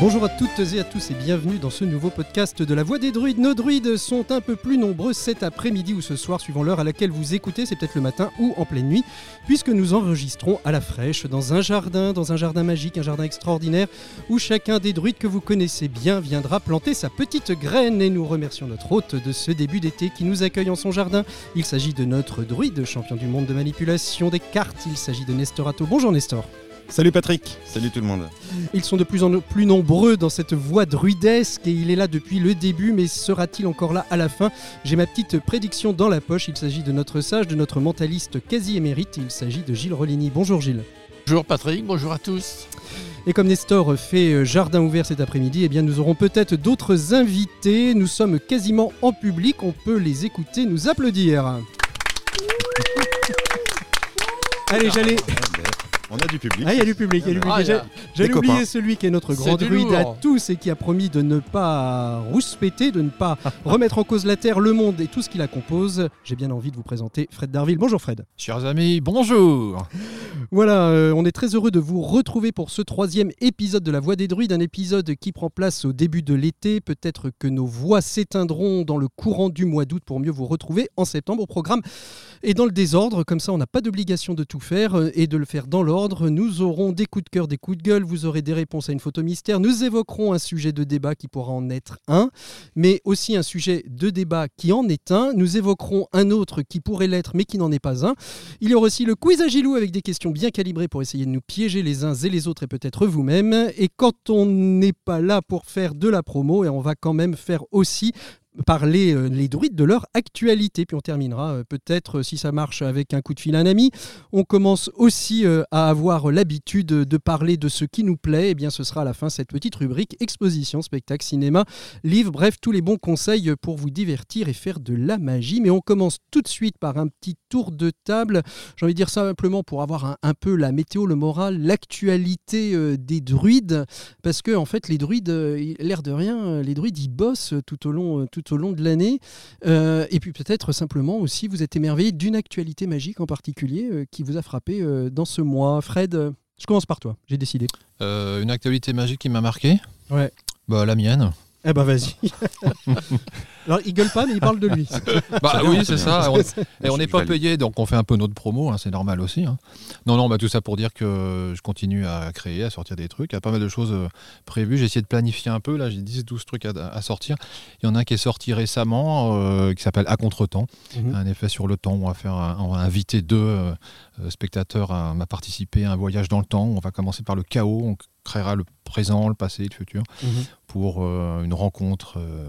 Bonjour à toutes et à tous et bienvenue dans ce nouveau podcast de la Voix des druides. Nos druides sont un peu plus nombreux cet après-midi ou ce soir, suivant l'heure à laquelle vous écoutez, c'est peut-être le matin ou en pleine nuit, puisque nous enregistrons à la fraîche dans un jardin, dans un jardin magique, un jardin extraordinaire, où chacun des druides que vous connaissez bien viendra planter sa petite graine. Et nous remercions notre hôte de ce début d'été qui nous accueille en son jardin. Il s'agit de notre druide, champion du monde de manipulation des cartes. Il s'agit de Nestorato. Bonjour Nestor. Salut Patrick, salut tout le monde. Ils sont de plus en plus nombreux dans cette voie druidesque et il est là depuis le début, mais sera-t-il encore là à la fin? J'ai ma petite prédiction dans la poche. Il s'agit de notre sage, de notre mentaliste quasi émérite. Il s'agit de Gilles Roligny. Bonjour Gilles. Bonjour Patrick, bonjour à tous. Et comme Nestor fait euh, jardin ouvert cet après-midi, eh bien nous aurons peut-être d'autres invités. Nous sommes quasiment en public, on peut les écouter nous applaudir. Allez, j'allais. On a du public. Ah, il y a du public. il y a du public. Ah, J'ai- oublié celui qui est notre grand druide à tous et qui a promis de ne pas rouspéter, de ne pas remettre en cause la Terre, le monde et tout ce qui la compose. J'ai bien envie de vous présenter Fred Darville. Bonjour Fred. Chers amis, bonjour. Voilà, euh, on est très heureux de vous retrouver pour ce troisième épisode de La Voix des Druides, un épisode qui prend place au début de l'été. Peut-être que nos voix s'éteindront dans le courant du mois d'août pour mieux vous retrouver en septembre au programme. Et dans le désordre, comme ça on n'a pas d'obligation de tout faire euh, et de le faire dans l'ordre. Nous aurons des coups de cœur, des coups de gueule, vous aurez des réponses à une photo mystère. Nous évoquerons un sujet de débat qui pourra en être un, mais aussi un sujet de débat qui en est un. Nous évoquerons un autre qui pourrait l'être mais qui n'en est pas un. Il y aura aussi le quiz à Gilou avec des questions bien calibrées pour essayer de nous piéger les uns et les autres et peut-être vous-même. Et quand on n'est pas là pour faire de la promo, et on va quand même faire aussi parler euh, les druides de leur actualité. Puis on terminera euh, peut-être, euh, si ça marche, avec un coup de fil à un ami. On commence aussi à avoir l'habitude de parler de ce qui nous plaît. Et bien ce sera à la fin cette petite rubrique exposition, spectacle, cinéma, livre, bref, tous les bons conseils pour vous divertir et faire de la magie. Mais on commence tout de suite par un petit tour de table. J'ai envie de dire simplement pour avoir un, un peu la météo, le moral, l'actualité des druides. Parce que, en fait, les druides, l'air de rien, les druides, ils bossent tout au long, euh, tout au long de l'année. Euh, et puis peut-être simplement aussi, vous êtes émerveillé d'une actualité magique en particulier euh, qui vous a frappé euh, dans ce mois. Fred, je commence par toi, j'ai décidé. Une actualité magique qui m'a marqué Ouais. Bah la mienne. Eh ben vas-y. Alors il gueule pas, mais il parle de lui. Bah oui, c'est ça. On- et on n'est pas payé, donc on fait un peu notre promo, hein, c'est normal aussi. hein. Non, non, bah tout ça pour dire que je continue à créer, à sortir des trucs. Il y a pas mal de choses euh, prévues. J'ai essayé de planifier un peu. Là, j'ai 10-12 trucs à, à sortir. Il y en a un qui est sorti récemment, euh, qui s'appelle À contre-temps. Mhm. Un effet sur le temps. On va, faire un- on va inviter deux euh, spectateurs à, à participer à un voyage dans le temps. On va commencer par le chaos. On créera le présent, le passé, le futur Mhm. pour euh, une rencontre euh,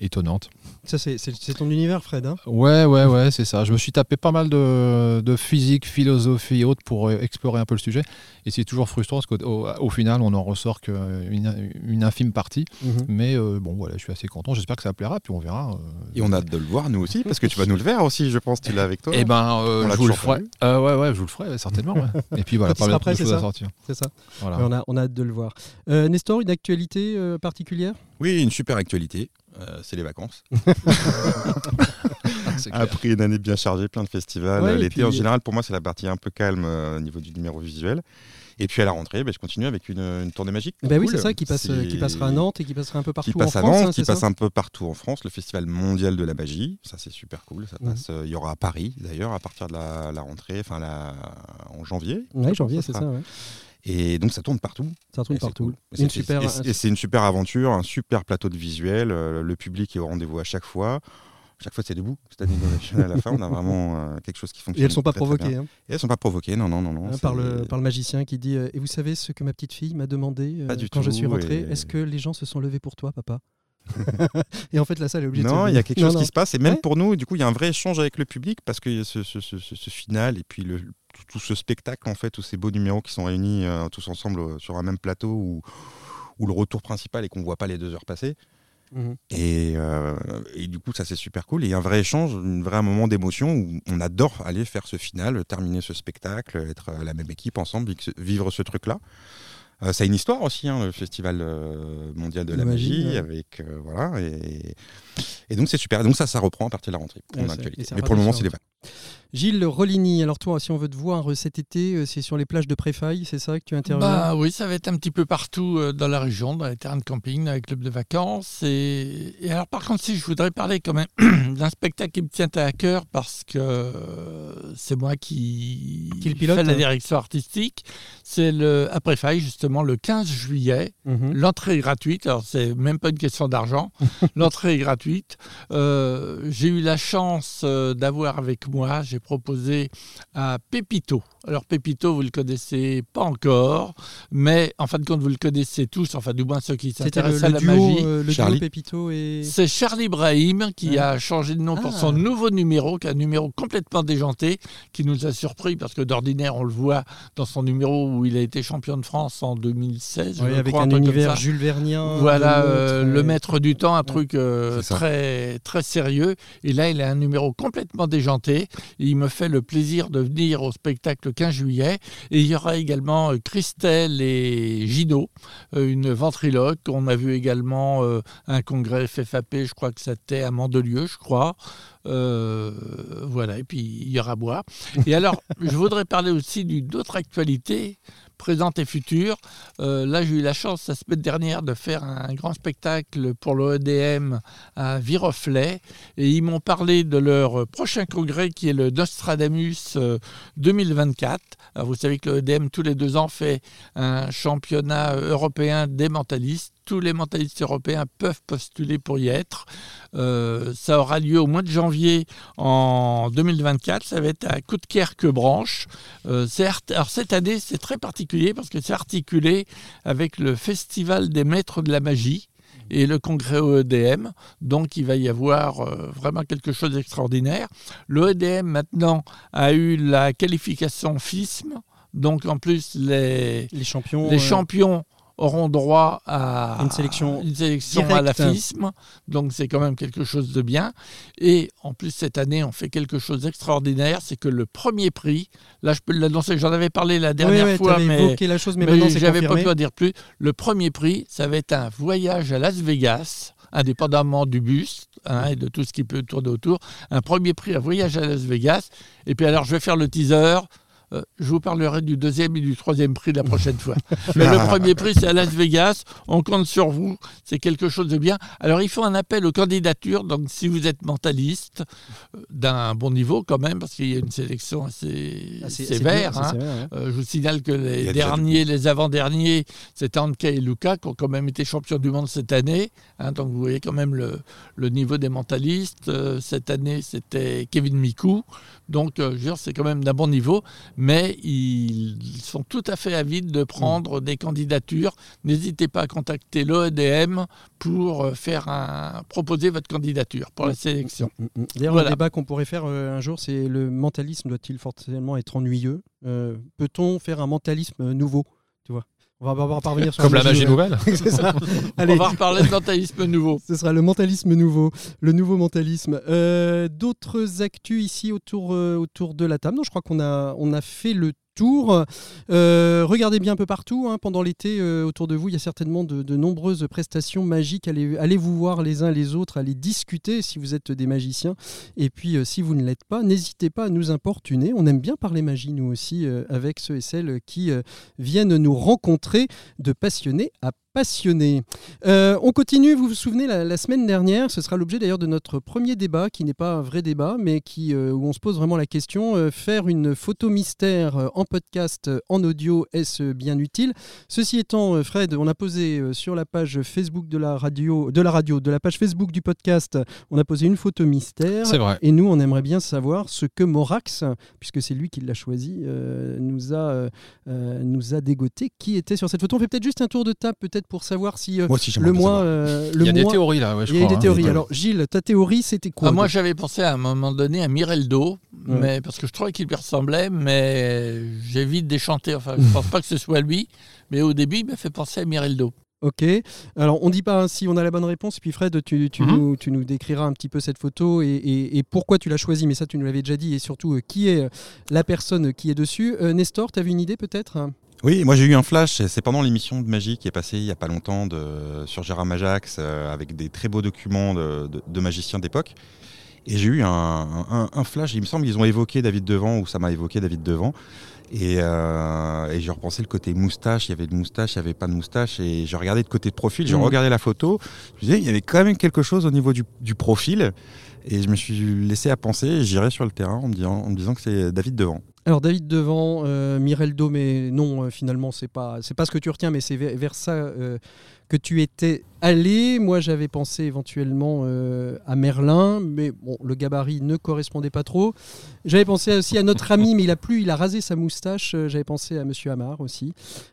étonnante. Ça c'est- ton univers, Fred. hein Ouais, ouais, ouais, c'est ça. Je me suis tapé pas mal de, de physique, philosophie et autres pour euh, explorer un peu le sujet. Et c'est toujours frustrant parce qu'au au, au final, on en ressort qu'une une infime partie. Mhm. Mais euh, bon, voilà, je suis assez content. J'espère que ça plaira, puis on verra. euh. Et on a hâte de le voir nous aussi, parce que tu vas nous le faire aussi, je pense, tu l'as avec toi. Eh ben, euh, je vous le ferai. Euh, ouais, ouais, je vous le ferai, certainement. ouais. Et puis voilà, pas sera mal de c'est choses à ça sortir. C'est ça. Voilà. On, a, on a hâte de le voir. Euh, Nestor, une actualité euh, particulière? Oui, une super actualité, euh, c'est les vacances. Après une année bien chargée, plein de festivals. Ouais, et L'été, puis- en général, pour moi, c'est la partie un peu calme euh, au niveau du numéro visuel. Et puis à la rentrée, ben, je continue avec une, une tournée magique. Bah oui, c'est ça, qui, passe, qui passera à Nantes et qui passera un peu partout qui passe en à France. Nantes, hein, qui passe ça un peu partout en France, le Festival mondial de la magie. Ça, c'est super cool. Ça euh, Il y aura à Paris, d'ailleurs, à partir de la, la rentrée, enfin la, en janvier. Ouais, janvier, Ça c'est ça. ouais. Et donc, ça tourne partout. Ça Et c'est partout. cool. Et Une c'est- super. et- Et c'est une super aventure, un super plateau de visuel. euh, le public est au rendez-vous à chaque fois. Chaque fois, c'est debout. Cette année, à la fin, on a vraiment euh, quelque chose qui fonctionne. Et elles sont pas très, provoquées hein, Et elles sont pas provoquées, non, non, non. non hein, par, le, par le magicien qui dit euh, Et vous savez ce que ma petite fille m'a demandé euh, quand je suis rentré et- Est-ce que les gens se sont levés pour toi, papa? Et en fait, la salle est obligée de Non, il y a quelque chose non. qui se passe. Et même Ouais. pour nous, du coup, il y a un vrai échange avec le public parce que ce, ce, ce- ce- ce final et puis le, tout, tout ce spectacle, en fait, tous ces beaux numéros qui sont réunis euh, tous ensemble euh, sur un même plateau où, où le retour principal est qu'on voit pas les deux heures passer. Mhm. Et, euh, et du coup, ça c'est super cool. Et il y a un vrai échange, un vrai moment d'émotion où on adore aller faire ce final, terminer ce spectacle, être la même équipe ensemble, vi- vivre ce truc-là. Euh, ça a une histoire aussi, hein, le festival euh, mondial de la, La magie, magie, ouais. avec euh, voilà. Et, et donc c'est super. Donc ça, ça reprend à partir de la rentrée. Ouais, et Mais pour le moment, c'est les sur- vacances. Gilles Rollini, alors toi, si on veut te voir euh, cet été, euh, c'est sur les plages de Préfaille, c'est ça que tu interviens? Bah, Oui, ça va être un petit peu partout euh, dans la région, dans les terrains de camping, dans les clubs de vacances. Et, alors, par contre, si je voudrais parler quand même d'un spectacle qui me tient à cœur parce que c'est moi qui, qui pilote, fait la direction artistique, c'est le à Préfaille, justement, le 15 juillet. Mhm. L'entrée est gratuite, alors c'est même pas une question d'argent. L'entrée est gratuite. J'ai eu la chance d'avoir avec moi, j'ai proposé à Pépito. Alors Pépito, vous le connaissez pas encore, mais en fin de compte, vous le connaissez tous, enfin du moins ceux qui s'intéressent à la magie. Euh, le Charlie. Pépito et... C'est Charlie Brahim qui a changé de nom pour son Ah. nouveau numéro, qui est un numéro complètement déjanté, qui nous a surpris parce que d'ordinaire, on le voit dans son numéro où il a été champion de France en 2016. Ouais, je avec crois, un univers ça. Jules Vernien. Voilà, euh, le maître du temps, un truc euh, très, très sérieux. Et là, il a un numéro complètement déjanté. Il me fait le plaisir de venir au spectacle le 15 juillet. Et il y aura également euh, Christelle et Gino, euh, une ventriloque. On a vu également euh, un congrès FFAP, je crois que c'était à Mandelieu, je crois. Euh, voilà, et puis il y aura bois. Et alors, je voudrais parler aussi d'une autre actualité présente et future. Euh, là, j'ai eu la chance la semaine dernière de faire un grand spectacle pour l'OEDM à Viroflay et ils m'ont parlé de leur prochain congrès qui est le Nostradamus euh, 2024. Alors, vous savez que l'OEDM tous les deux ans fait un championnat européen des mentalistes. Tous les mentalistes européens peuvent postuler pour y être. Euh, ça aura lieu au mois de janvier en 2024. Ça va être à Coudekerque-Branche. Euh, alors cette année, c'est très particulier parce que c'est articulé avec le Festival des maîtres de la magie et le congrès OEDM. Donc il va y avoir euh, vraiment quelque chose d'extraordinaire. L'OEDM maintenant a eu la qualification FISM. Donc en plus, les, Les champions. les euh, champions auront droit à Une sélection une sélection à. Donc c'est quand même quelque chose de bien. Et en plus, cette année, on fait quelque chose d'extraordinaire. C'est que le premier prix, là je peux l'annoncer, j'en avais parlé la dernière fois, mais, évoqué la chose, mais, j'avais pas pu en dire plus. Le premier prix, ça va être un voyage à Las Vegas, indépendamment du bus hein, et de tout ce qui peut tourner autour. Un premier prix, un voyage à Las Vegas. Et puis alors, je vais faire le teaser. Euh, je vous parlerai du deuxième et du troisième prix la prochaine fois. Mais le premier prix, c'est à Las Vegas. On compte sur vous. C'est quelque chose de bien. Alors, il faut un appel aux candidatures. Donc, si vous êtes mentaliste, euh, d'un bon niveau quand même, parce qu'il y a une sélection assez, Ah, sévère. hein. c'est sévère, ouais. Euh, je vous signale que les derniers, les avant-derniers, c'était Anka et Luca qui ont quand même été champions du monde cette année. hein. donc vous voyez quand même le, le niveau des mentalistes. Cette année, c'était Kevin Mikou. Donc je veux dire, c'est quand même d'un bon niveau. Mais ils sont tout à fait avides de prendre des candidatures. N'hésitez pas à contacter l'OEDM pour euh, faire un, proposer votre candidature pour la sélection. Mm, mm. D'ailleurs, Voilà. le débat qu'on pourrait faire euh, un jour, c'est le mentalisme doit-il forcément être ennuyeux? Euh, Peut-on faire un mentalisme nouveau? On va, on va parvenir sur Comme la magie nouvelle. C'est ça. Allez, On va reparler de mentalisme nouveau. ce sera le mentalisme nouveau, le nouveau mentalisme. Euh, D'autres actus ici autour, euh, autour de la table. Non, je crois qu'on a, on a fait le tour. Euh, regardez bien un peu partout. hein, pendant l'été, euh, autour de vous, il y a certainement de, nombreuses prestations magiques. Allez, vous voir les uns les autres, allez discuter si vous êtes des magiciens. Et puis, euh, si vous ne l'êtes pas, n'hésitez pas à nous importuner. On aime bien parler magie, nous aussi, avec ceux et celles qui viennent nous rencontrer de passionnés à passionnés. Euh, on continue, vous vous souvenez, la, la semaine dernière, ce sera l'objet d'ailleurs de notre premier débat, qui n'est pas un vrai débat, mais qui, euh, où on se pose vraiment la question, euh, faire une photo mystère en podcast, en audio, est-ce bien utile? Ceci étant, Fred, on a posé sur la page Facebook de la radio, de la radio, de la page Facebook du podcast, on a posé une photo mystère. C'est vrai. Et nous, on aimerait bien savoir ce que Morax, puisque c'est lui qui l'a choisi, nous, a, nous a dégoté. Qui était sur cette photo? On fait peut-être juste un tour de table, peut-être pour savoir si euh, Moi aussi, j'aimerais le mois. euh, Il y a des théories là, ouais, je Il y a crois. des hein. théories. Alors, Gilles, ta théorie, c'était quoi Ah, moi, j'avais pensé à un moment donné à Mireldo, Ouais. mais parce que je trouvais qu'il lui ressemblait, mais j'ai vite déchanté. Enfin, je pense pas que ce soit lui, mais au début, il m'a fait penser à Mireldo. Ok. Alors, on dit pas si on a la bonne réponse. Puis, Fred, tu, tu Mhm. nous, tu nous décriras un petit peu cette photo et, et- et pourquoi tu l'as choisie. Mais ça, tu nous l'avais déjà dit. Et surtout, euh, qui est la personne qui est dessus. Euh, Nestor, tu as vu une idée peut-être? Oui, moi j'ai eu un flash, c'est pendant l'émission de magie qui est passée il n'y a pas longtemps de, sur Gérard Majax euh, avec des très beaux documents de, de- de magiciens d'époque. Et j'ai eu un, un- un flash, il me semble qu'ils ont évoqué David Devant, ou ça m'a évoqué David Devant. Et, euh, et j'ai repensé le côté moustache, il y avait de moustache, il n'y avait pas de moustache. Et j'ai regardé de côté de profil, j'ai Mhm. regardé la photo. Je me disais, il y avait quand même quelque chose au niveau du, du profil. Et je me suis laissé à penser, et j'irai sur le terrain en me disant, en me disant que c'est David Devant. Alors David Devant, euh, Mireldo, mais non, euh, finalement, c'est pas, c'est pas ce que tu retiens, mais c'est vers, vers ça euh, que tu étais allé. Moi, j'avais pensé éventuellement euh, à Merlin, mais bon, le gabarit ne correspondait pas trop. J'avais pensé aussi à notre ami, mais il a plus, il a rasé sa moustache. Euh, J'avais pensé à Monsieur Amar aussi.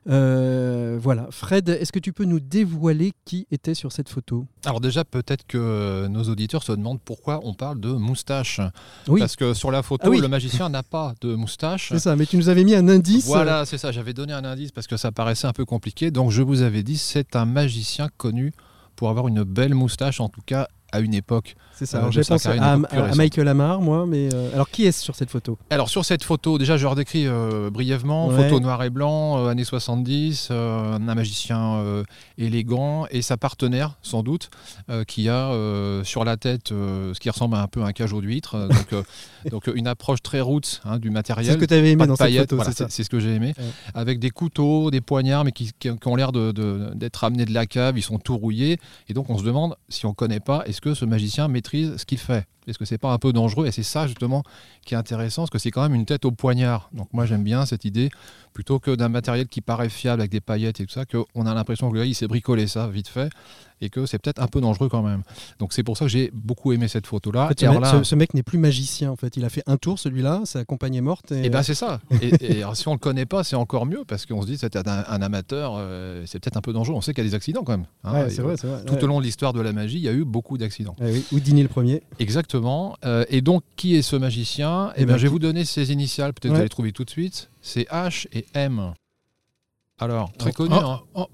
Euh, voilà, Fred, est-ce que tu peux nous dévoiler qui était sur cette photo? Alors déjà, peut-être que nos auditeurs se demandent pourquoi on parle de moustache. Oui, Parce que sur la photo, Ah oui. le magicien n'a pas de moustache. c'est ça. Mais tu nous avais mis un indice. Voilà, c'est ça. J'avais donné un indice parce que ça paraissait un peu compliqué. Donc je vous avais dit, c'est un magicien connu pour avoir une belle moustache, en tout cas à une époque. C'est ça. Alors, J'ai pensé à, à- à. Michael Amar, moi. Mais euh, alors, qui est-ce sur cette photo? Alors sur cette photo, déjà je redécris euh, brièvement, Ouais. photo noir et blanc, euh, années 70, euh, un magicien élégant et sa partenaire sans doute, qui a sur la tête ce qui ressemble à un peu un cajot d'huître, donc, donc une approche très roots hein, du C'est matériel. ce que tu avais aimé dans cette photo, voilà, c'est ça c'est c'est ce que j'ai aimé. Ouais. Avec des couteaux, des poignards, mais qui, ont l'air de- de- d'être amenés de la cave, ils sont tout rouillés. Et donc on se demande, si on ne connaît pas, est-ce que ce magicien ce qu'il fait Est-ce que c'est pas un peu dangereux Et c'est ça justement qui est intéressant, parce que c'est quand même une tête au poignard. Donc moi j'aime bien cette idée, plutôt que d'un matériel qui paraît fiable avec des paillettes et tout ça, qu'on a l'impression que gars il s'est bricolé ça vite fait, et que c'est peut-être un peu dangereux quand même. Donc c'est pour ça que j'ai beaucoup aimé cette photo-là. En fait, Et ce, mec, là- ce- ce mec n'est plus magicien en fait. Il a fait un tour celui-là, sa compagne est morte. Et, Et ben c'est ça. Et, et alors, si on le connaît pas, c'est encore mieux parce qu'on se dit c'est un, un amateur, euh, c'est peut-être un peu dangereux. On sait qu'il y a des accidents quand même. hein. Ouais, c'est vrai. Tout ouais. au long de l'histoire de la magie, il y a eu beaucoup d'accidents. Ouais, oui. Houdini le premier. Exactement. Euh, et donc, qui est ce magicien? Eh Eh bien, ben, je vais qui- vous donner ses initiales. Peut-être que Ouais. vous allez trouver tout de suite. C'est H et M. Alors, très Oh, connu. oh, hein. oh.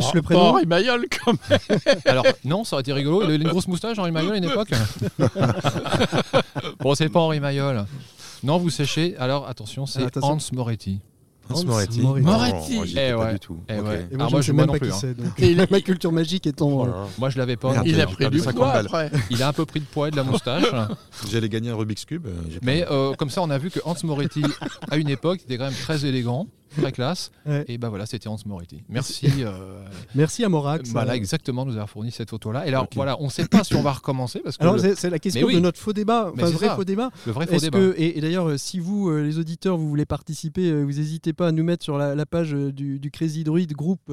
H le Pas prénom. Henri Mayol, quand même. Alors, non, ça aurait été rigolo. Il a une grosse moustache, Henri Mayol, à une époque. bon, c'est pas Henri Mayol. Non, vous séchez. Alors, attention, c'est Ah. Hans Moretti. Hans Moretti. Moretti. Moretti. Oh, Eh pas ouais. du tout. Eh ouais. Et Ah, moi, moi, je ne sais même pas plus, qui hein. c'est. donc. Et il a- Ma culture magique étant. Oh euh. Moi, je l'avais pas. Merde, Il a pris du 50 poids après. Il a un peu pris de poids et de la moustache. J'allais gagner un Rubik's Cube. euh, Mais eu. euh, comme ça, on a vu que Hans Moretti, à une époque, était quand même très élégant, très classe. Ouais. Et ben voilà, c'était Hans Moretti. Merci. euh, Merci à Morax. voilà, Euh, exactement, nous avoir fourni cette photo-là. Et alors, voilà, on ne sait pas si on va recommencer parce que Alors, le, c'est la question oui. de notre faux débat, enfin vrai ça. faux débat. le vrai faux débat. que et, et d'ailleurs, euh, si vous, euh, les auditeurs, vous voulez participer, euh, vous n'hésitez pas à nous mettre sur la, la page du, du Crazy Druid groupe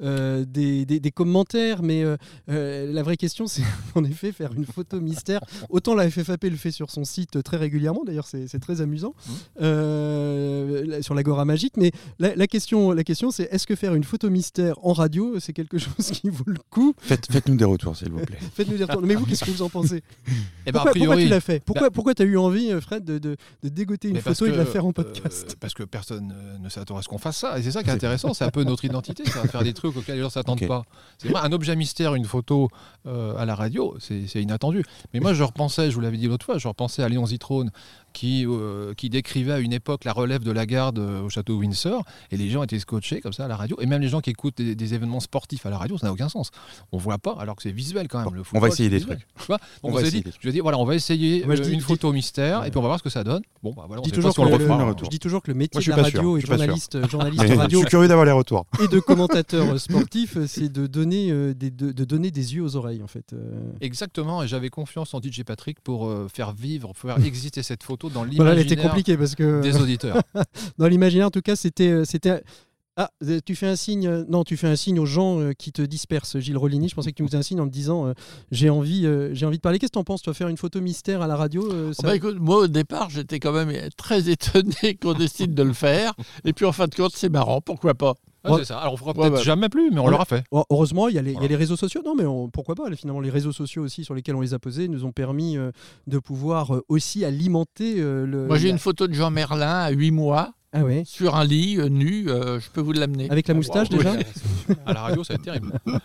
des, des- des commentaires. Mais la vraie question, c'est en effet faire une photo mystère. Autant la FFAP le fait sur son site très régulièrement. D'ailleurs, c'est très amusant là, sur l'Agora Magique. Mais la, la question, la question, c'est est-ce que faire une photo mystère en radio, c'est quelque chose qui vaut le coup? Faites, faites-nous des retours, s'il vous plaît. Faites-nous des retours. Mais vous, qu'est-ce que vous en pensez? Eh ben, pourquoi, tu l'as fait? Pourquoi, pourquoi tu as eu envie, euh, Fred, de, de, de dégoter une photo et de la faire en euh, podcast? Parce que personne ne s'attend à ce qu'on fasse ça. Et c'est ça qui est intéressant, c'est un peu notre identité, ça, faire des trucs auxquels les gens ne s'attendent pas. C'est vrai, un objet mystère, une photo euh, à la radio, c'est c'est inattendu. Mais moi, je repensais, je vous l'avais dit l'autre fois, je repensais à Léon Zitrone qui, euh, qui décrivait à une époque la relève de la garde euh, au château Windsor. Et les gens étaient scotchés comme ça à la radio. Et même les gens qui écoutent des, des événements sportifs à la radio, ça n'a aucun sens. On voit pas, alors que c'est visuel quand même. Bon, le on football, va essayer des visuel. trucs. Tu vois Donc On on, va s'est essayer dit, des trucs. je vais dire, voilà, on va essayer Moi, je euh, dis- une dis- photo mystère Ouais. et puis on va voir ce que ça donne. Bon, bah voilà, on Je dis, toujours pas si on le que refera. je dis toujours que le métier Moi, de la sûr, radio je et sûr. journaliste, journaliste Mais je radio suis curieux d'avoir les retours. et de commentateur sportif, c'est de donner, euh, des, de, de donner des yeux aux oreilles en fait. Exactement, et j'avais confiance en DJ Patrick pour faire vivre, faire exister cette photo dans Voilà, elle était l'imaginaire compliquée parce que des auditeurs. dans l'imaginaire, en tout cas, c'était, euh, c'était. Ah, euh, tu fais un signe. euh, Non, tu fais un signe aux gens euh, qui te dispersent, Gilles Rollini. Je pensais que tu me faisais un signe en me disant euh, j'ai envie, euh, j'ai envie de parler. Qu'est-ce que t'en penses Toi, faire une photo mystère à la radio euh, Oh, ça- bah, écoute, moi, au départ, j'étais quand même très étonné qu'on décide de le faire. Et puis, en fin de compte, c'est marrant, pourquoi pas? Ah, c'est ça. Alors on fera peut-être ouais. jamais plus, mais on Ouais. l'aura fait. Heureusement, il y, a les, il y a Voilà. les réseaux sociaux. Non, mais on- pourquoi pas? Finalement, les réseaux sociaux aussi sur lesquels on les a posés nous ont permis euh, de pouvoir euh, aussi alimenter euh, le. Moi, j'ai la- une photo de Jean Merlin à 8 mois, Ah ouais. sur un lit, euh, nu. euh, je peux vous l'amener. Avec la moustache Oui. déjà. À la radio, ça va être terrible.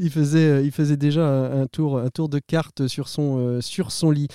Il faisait, euh, il faisait déjà un, un tour, un tour de carte sur son, euh, sur son lit.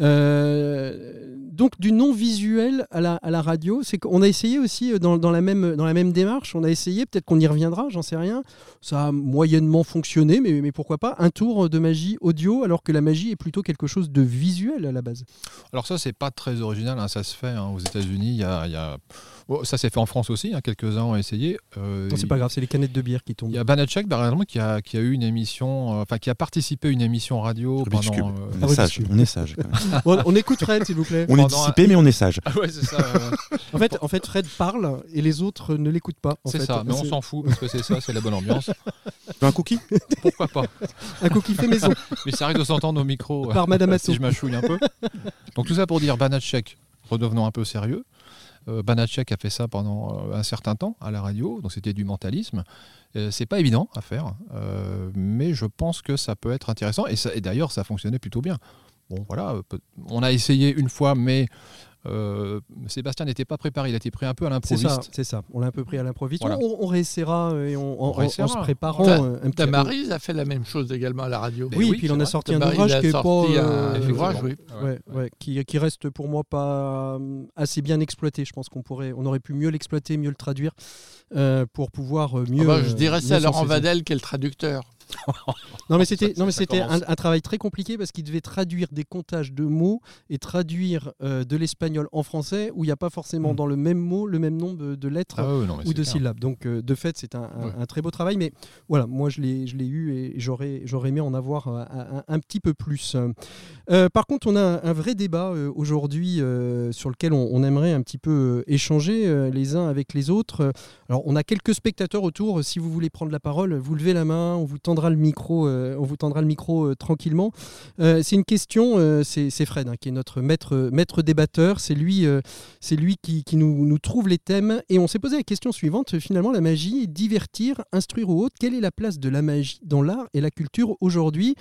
Euh, donc du non visuel à la, radio, c'est qu'on a essayé aussi euh, dans, la même, démarche, on a essayé, peut-être qu'on y reviendra, j'en sais rien. Ça a moyennement fonctionné, mais, pourquoi pas, un tour de magie audio, alors que la magie est plutôt quelque chose de visuel à la base. Alors ça, c'est pas très original, hein, ça se fait hein, aux États-Unis. Il y a- Bon, ça s'est fait en France aussi, hein, quelques-uns ont essayé. Euh, Non, c'est pas grave, c'est les canettes de bière qui Il tombent. y a Banachek, par exemple, qui a, qui a eu une émission, euh, enfin qui a participé à une émission radio Rubik's pendant. Cube. euh, On Ah, est Rubik's sage, on est sage. quand même. Bon, on écoute Fred, s'il vous plaît. On est un- dissipé, mais on est sage. Ah ouais, c'est ça. euh, En fait, en fait, Fred parle et les autres ne l'écoutent pas. c'est ça, mais on s'en fout parce que c'est ça, c'est la bonne ambiance. Un cookie? Pourquoi pas Un cookie fait maison Mais ça arrive de s'entendre au micro. euh, par Madame si je m'achouille un peu. Donc tout ça pour dire Banachek, redevenons un peu sérieux. Euh, Banachek a fait ça pendant euh, un certain temps à la radio, donc c'était du mentalisme. Euh, c'est pas évident à faire, mais je pense que ça peut être intéressant. Et, et d'ailleurs, ça fonctionnait plutôt bien. Bon, voilà, on a essayé une fois, mais euh, Sébastien n'était pas préparé. Il a été pris un peu à l'improviste. c'est ça. On l'a un peu pris à l'improviste. Voilà. On, on réessayera et on, en- On en- en réessayera. se préparant. Ta- un petit Tamaris a fait la même chose également à la radio. Oui, oui, puis il en a sorti un ouvrage a qui est pas. sorti un euh, ouvrage, oui. ouais, ouais, qui, qui reste pour moi pas euh, assez bien exploité. Je pense qu'on pourrait, on aurait pu mieux l'exploiter, mieux le traduire euh, pour pouvoir mieux. Ah bah, je dirais ça à Laurent. Vadel qui est le traducteur. Non mais c'était non mais c'était un, travail très compliqué parce qu'il devait traduire des comptages de mots et traduire euh, de l'espagnol en français où il n'y a pas forcément Mm. dans le même mot le même nombre de lettres Ah ouais, non, mais ou de clair. syllabes. Donc euh, de fait, c'est un, un- Ouais. un très beau travail. Mais voilà, moi je l'ai, je l'ai eu et j'aurais, j'aurais aimé en avoir euh, un, petit peu plus. Euh, par contre, on a un, vrai débat aujourd'hui sur lequel on, on aimerait un petit peu échanger les uns avec les autres. Alors, on a quelques spectateurs autour. Si vous voulez prendre la parole, vous levez la main, on vous tendra le micro, euh, on vous tendra le micro euh, tranquillement. Euh, c'est une question. c'est, Fred hein, qui est notre maître, maître débatteur. C'est lui. c'est lui qui, nous, trouve les thèmes. Et on s'est posé la question suivante. Finalement, la magie, divertir, instruire ou autre, quelle est la place de la magie dans l'art et la culture aujourd'hui?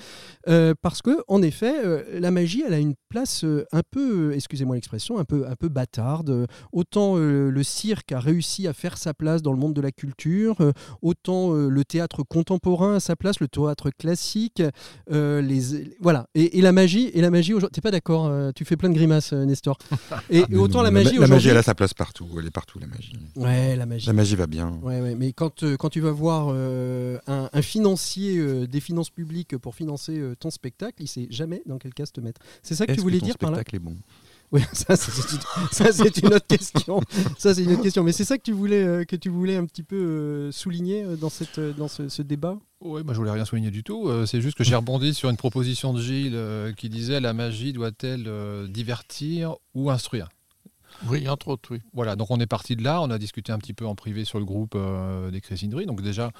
Parce que, en effet, la magie, elle a une place un peu, excusez-moi l'expression, un peu, un peu bâtarde. Autant le cirque a réussi à faire sa place dans le monde de la culture, autant le théâtre contemporain a sa place, le théâtre classique, euh, les, voilà. Et, et la magie, et la magie aujourd'hui, t'es pas d'accord euh, Tu fais plein de grimaces, euh, Nestor. Et, autant non, la magie la magie, elle a sa place partout. Elle est partout, la magie. Ouais, la magie. La magie va bien. Ouais, ouais, mais quand, quand tu vas voir un, un financier des finances publiques pour financer ton spectacle, il sait jamais dans quel cas te mettre. C'est ça que tu voulais ton dire par là spectacle est bon? Oui, ça c'est une, autre question. Ça c'est une autre question. Mais c'est ça que tu voulais euh, que tu voulais un petit peu euh, souligner euh, dans cette dans ce, débat? Oui, moi je voulais rien souligner du tout. C'est juste que j'ai rebondi sur une proposition de Gilles qui disait la magie doit-elle divertir ou instruire? Oui, entre autres, oui. Voilà, donc on est parti de là. On a discuté un petit peu en privé sur le groupe euh, des Crésineries. Donc déjà,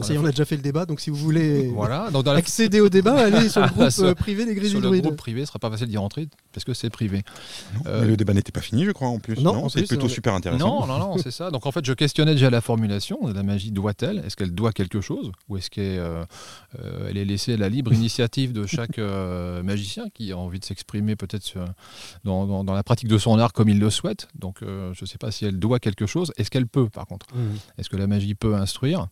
Ça y est, on a déjà fait le débat. Donc si vous voulez voilà. Donc dans la, accéder au débat, allez sur le groupe Sur- euh, privé des Gris sur le groupe privé, ce sera pas facile d'y rentrer parce que c'est privé. Non, Euh, Mais le débat n'était pas fini, je crois, en plus. non, c'est plutôt on- super intéressant. Non, non, non, c'est ça. Donc en fait, je questionnais déjà la formulation. La magie doit-elle Est-ce qu'elle doit quelque chose Ou est-ce qu'elle euh, euh, elle est laissée à la libre initiative de chaque euh, magicien qui a envie de s'exprimer peut-être dans- dans la pratique de son art comme il le souhaite Donc euh, je ne sais pas si elle doit quelque chose. Est-ce qu'elle peut, par contre. Est-ce que la magie peut instruire?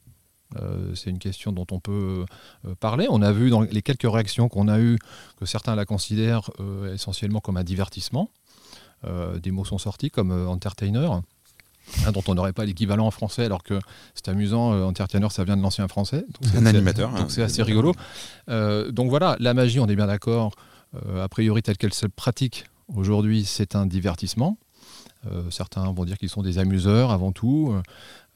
Euh, c'est une question dont on peut euh, parler. On a vu dans les quelques réactions qu'on a eues que certains la considèrent euh, essentiellement comme un divertissement. Euh, des mots sont sortis comme euh, entertainer, hein, dont on n'aurait pas l'équivalent en français, alors que c'est amusant, euh, entertainer ça vient de l'ancien français. Donc c'est- Un animateur. Donc hein. c'est assez rigolo. Euh, donc voilà, la magie, on est bien d'accord, euh, a priori telle qu'elle se pratique aujourd'hui, c'est un divertissement. Euh, certains vont dire qu'ils sont des amuseurs avant tout,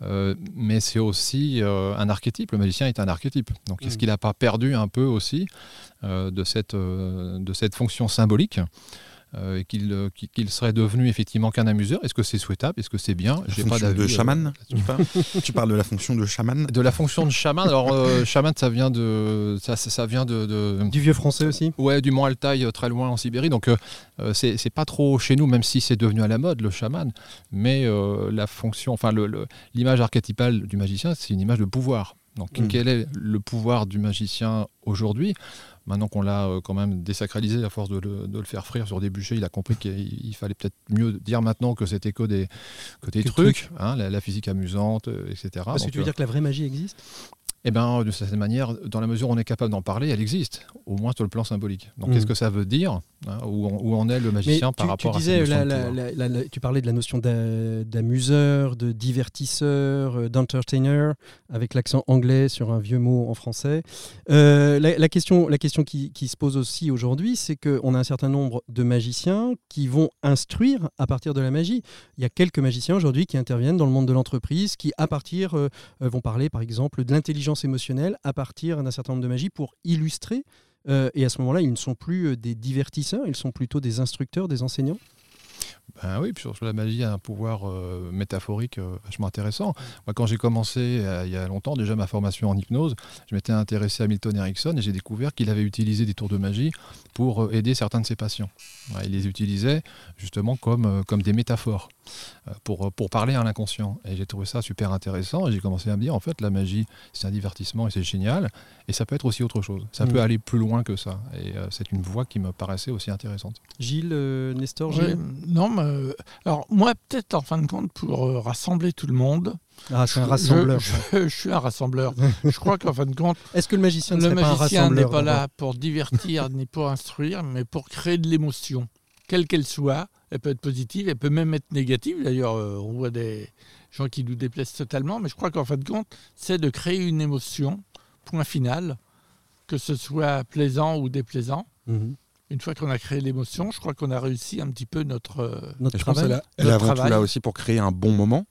euh, mais c'est aussi euh, un archétype. Le magicien est un archétype. Donc est-ce Mhm. qu'il n'a pas perdu un peu aussi euh, de, cette, de cette fonction symbolique? Euh, et qu'il euh, qu'il- serait devenu effectivement qu'un amuseur Est-ce que c'est souhaitable? Est-ce que c'est bien? La J'ai pas d'avis. de euh, chaman tu, parles, de la fonction de chaman De la fonction de chaman. Alors, euh, chaman, ça vient de. Ça, ça- vient de- de, Du vieux français aussi? Ouais, du Mont Altaï, très loin en Sibérie. Donc, c'est pas trop chez nous, même si c'est devenu à la mode, le chaman. Mais euh, la fonction, enfin, le- le- l'image archétypale du magicien, c'est une image de pouvoir. Donc, Mm. quel est le pouvoir du magicien aujourd'hui? Maintenant qu'on l'a euh, quand même désacralisé à force de le, de le faire frire sur des bûchers, il a compris qu'il il fallait peut-être mieux dire maintenant que c'était que des, que des Que trucs, hein, la, la physique amusante, euh, etc. Parce que Donc, tu veux euh, dire que la vraie magie existe? Eh bien, de cette manière, dans la mesure où on est capable d'en parler, elle existe, au moins sur le plan symbolique. Donc, qu'est-ce Mm. que ça veut dire hein, où, en- où en est le magicien Mais par tu, rapport tu à cette la- la- la- tu parlais de la notion d'a- d'amuseur, de divertisseur, euh, d'entertainer, avec l'accent anglais sur un vieux mot en français. Euh, la, question, la question qui, qui se pose aussi aujourd'hui, c'est qu'on a un certain nombre de magiciens qui vont instruire à partir de la magie. Il y a quelques magiciens aujourd'hui qui interviennent dans le monde de l'entreprise, qui à partir euh, vont parler par exemple de l'intelligence émotionnelle à partir d'un certain nombre de magies pour illustrer. Euh, et à ce moment-là, ils ne sont plus euh, des divertisseurs, ils sont plutôt des instructeurs, des enseignants? Ben oui, puis la magie a un pouvoir euh, métaphorique vachement intéressant. Quand j'ai commencé il y a longtemps, déjà ma formation en hypnose, je m'étais intéressé à Milton Erickson et j'ai découvert qu'il avait utilisé des tours de magie pour aider certains de ses patients. Il les utilisait justement comme, des métaphores pour, euh, pour parler à l'inconscient. Et j'ai trouvé ça super intéressant et j'ai commencé à me dire, en fait, la magie, c'est un divertissement et c'est génial. Et ça peut être aussi autre chose. Ça Mm. peut aller plus loin que ça. Et euh, c'est une voie qui me paraissait aussi intéressante. Gilles, euh, Nestor, Ouais, Gilles non, mais, euh, alors moi, peut-être en fin de compte, pour euh, rassembler tout le monde. Ah, c'est un rassembleur. Je, je suis un rassembleur. je crois qu'en fin de compte, Est-ce que le magicien ne le magicien n'est pas là pour divertir ni pour instruire, mais pour créer de l'émotion, quelle qu'elle soit. Elle peut être positive, elle peut même être négative. D'ailleurs, euh, on voit des gens qui nous déplaisent totalement, mais je crois qu'en fin de compte, c'est de créer une émotion, point final, que ce soit plaisant ou déplaisant. Mhm. Une fois qu'on a créé l'émotion, je crois qu'on a réussi un petit peu notre. euh, Notre je pense travail qu'elle a- elle est Notre avant tout là aussi pour créer un bon moment.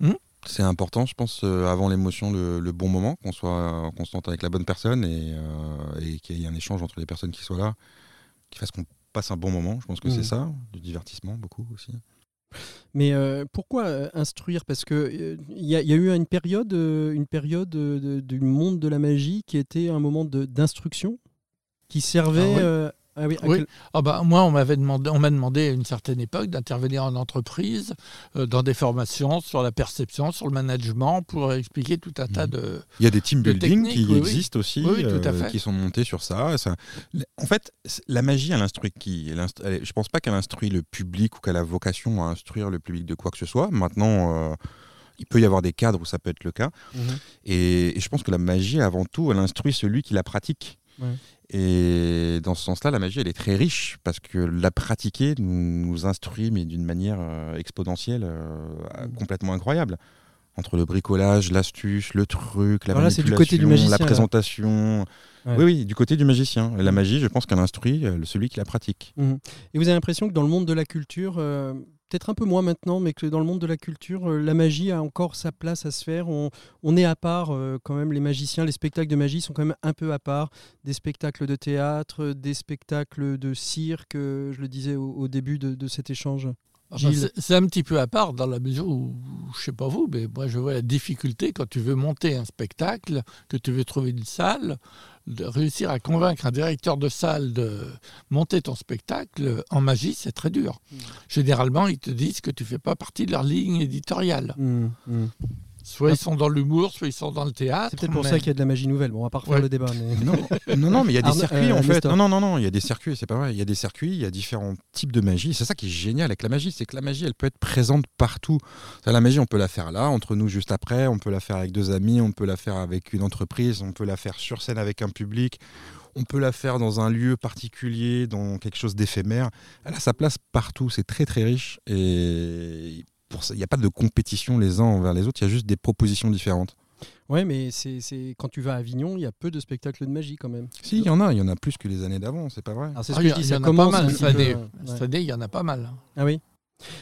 Hmm. C'est important, je pense, euh, avant l'émotion, le, le bon moment, qu'on soit en constante avec la bonne personne et, euh, et qu'il y ait un échange entre les personnes qui soient là, qui fasse qu'on passe un bon moment. Je pense que c'est ça, du divertissement beaucoup aussi. Mais euh, pourquoi euh, instruire? Parce que euh, il y, a- il y a eu une période, euh, une période euh, de- du monde de la magie qui était un moment d'instruction, qui servait. Ah. Ah oui, à Oui. quel- Ah bah, moi, on m'avait demandé, on m'a demandé à une certaine époque d'intervenir en entreprise, euh, dans des formations sur la perception, sur le management, pour expliquer tout un tas Mhm. de. Il y a des team De building qui oui, existent aussi, euh, qui sont montés sur ça. Ça- En fait, la magie, elle instruit qui Elle inst- elle- Je pense pas qu'elle instruit le public ou qu'elle a vocation à instruire le public de quoi que ce soit. Maintenant, euh, il peut y avoir des cadres où ça peut être le cas. Mhm. Et, et je pense que la magie, avant tout, elle instruit celui qui la pratique. Ouais. Et dans ce sens-là, la magie, elle est très riche parce que la pratiquer nous, nous instruit, mais d'une manière euh, exponentielle, euh, Mm. complètement incroyable. Entre le bricolage, l'astuce, le truc, la c'est du côté du manipulation, magicien, la présentation. Ouais. Oui, oui, du côté du magicien. Et la Mm. magie, je pense qu'elle instruit euh, celui qui la pratique. Mhm. Et vous avez l'impression que dans le monde de la culture, euh, peut-être un peu moins maintenant, mais que dans le monde de la culture, euh, la magie a encore sa place à se faire. On, est à part euh, quand même, les magiciens, les spectacles de magie sont quand même un peu à part. Des spectacles de théâtre, des spectacles de cirque, euh, je le disais au, début de cet échange. Ah c'est- un petit peu à part dans la mesure où, je sais pas vous, mais moi je vois la difficulté quand tu veux monter un spectacle, que tu veux trouver une salle, de réussir à convaincre un directeur de salle de monter ton spectacle en magie, c'est très dur. Mm. Généralement, ils te disent que tu fais pas partie de leur ligne éditoriale. Mhm, mhm. Soit ils sont dans l'humour, soit ils sont dans le théâtre. C'est peut-être pour mais- ça qu'il y a de la magie nouvelle. Bon, on va pas refaire Ouais. le débat. Mais... Non, non, non, mais il y a des circuits euh, en fait. Non, non, non, non, il y a des circuits, c'est pas vrai. Il y a des circuits, il y a différents types de magie. C'est ça qui est génial avec la magie, c'est que la magie, elle peut être présente partout. La magie, on peut la faire là, entre nous juste après, on peut la faire avec deux amis, on peut la faire avec une entreprise, on peut la faire sur scène avec un public. On peut la faire dans un lieu particulier, dans quelque chose d'éphémère. Elle a sa place partout, c'est très très riche. Et pour ça, il n'y a pas de compétition les uns envers les autres, il y a juste des propositions différentes. Ouais, mais c'est c'est- quand tu vas à Avignon, il y a peu de spectacles de magie quand même. Si, il y en a, il y en a plus que les années d'avant, c'est pas vrai. Alors c'est Ah, ce que je dis, ça commence pas mal cette année. Cette année, il y en a pas mal. Ah oui.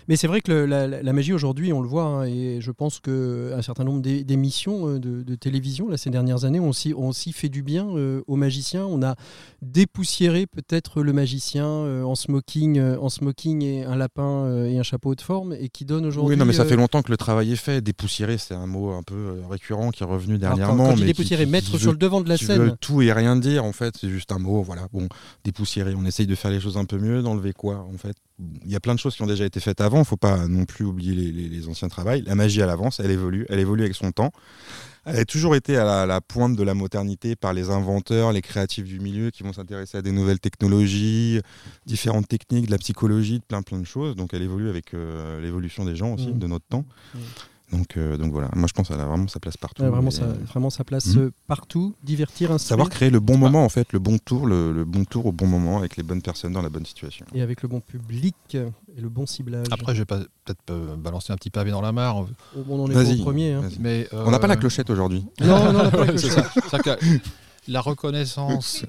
Mais c'est vrai que le- la, magie aujourd'hui, on le voit, hein, et je pense qu'un certain nombre d'é- d'émissions euh, de, de télévision là, ces dernières années ont aussi, fait du bien euh, aux magiciens. On a dépoussiéré peut-être le magicien euh, en smoking, euh, en smoking et un lapin euh, et un chapeau de forme, et qui donne aujourd'hui. Oui, non, mais ça euh, fait longtemps que le travail est fait. Dépoussiérer, c'est un mot un peu euh, récurrent qui est revenu dernièrement. quand, quand mais dépoussiérer, qui- mettre qui sur veut- le devant de la scène. tout et rien dire, en fait. C'est juste un mot, voilà. Bon, dépoussiérer. On essaye de faire les choses un peu mieux, d'enlever quoi, en fait? Il y a plein de choses qui ont déjà été faites avant. Il faut pas non plus oublier les, les- les anciens travails. La magie, elle avance, elle évolue. Elle évolue avec son temps. Elle a toujours été à la, la pointe de la modernité par les inventeurs, les créatifs du milieu qui vont s'intéresser à des nouvelles technologies, différentes techniques, de la psychologie, de plein plein de choses. Donc elle évolue avec euh, l'évolution des gens aussi, Mm. de notre temps. Mm. Donc, euh, donc voilà, moi je pense qu'elle a vraiment sa place partout. Ouais, vraiment, Et, ça, euh, vraiment sa place Mhm. euh, partout, divertir, inspirer. Savoir créer le bon moment en fait, le bon tour, le, le bon tour au bon moment avec les bonnes personnes dans la bonne situation. Et avec le bon public et le bon ciblage. Après, je vais peut-être euh, balancer un petit pavé dans la mare, Oh, bon, on en est au premier. hein. mais euh, On n'a pas la clochette aujourd'hui. Non, non, on n'a pas la Ouais, c'est clochette. ça. C'est-à-dire que la reconnaissance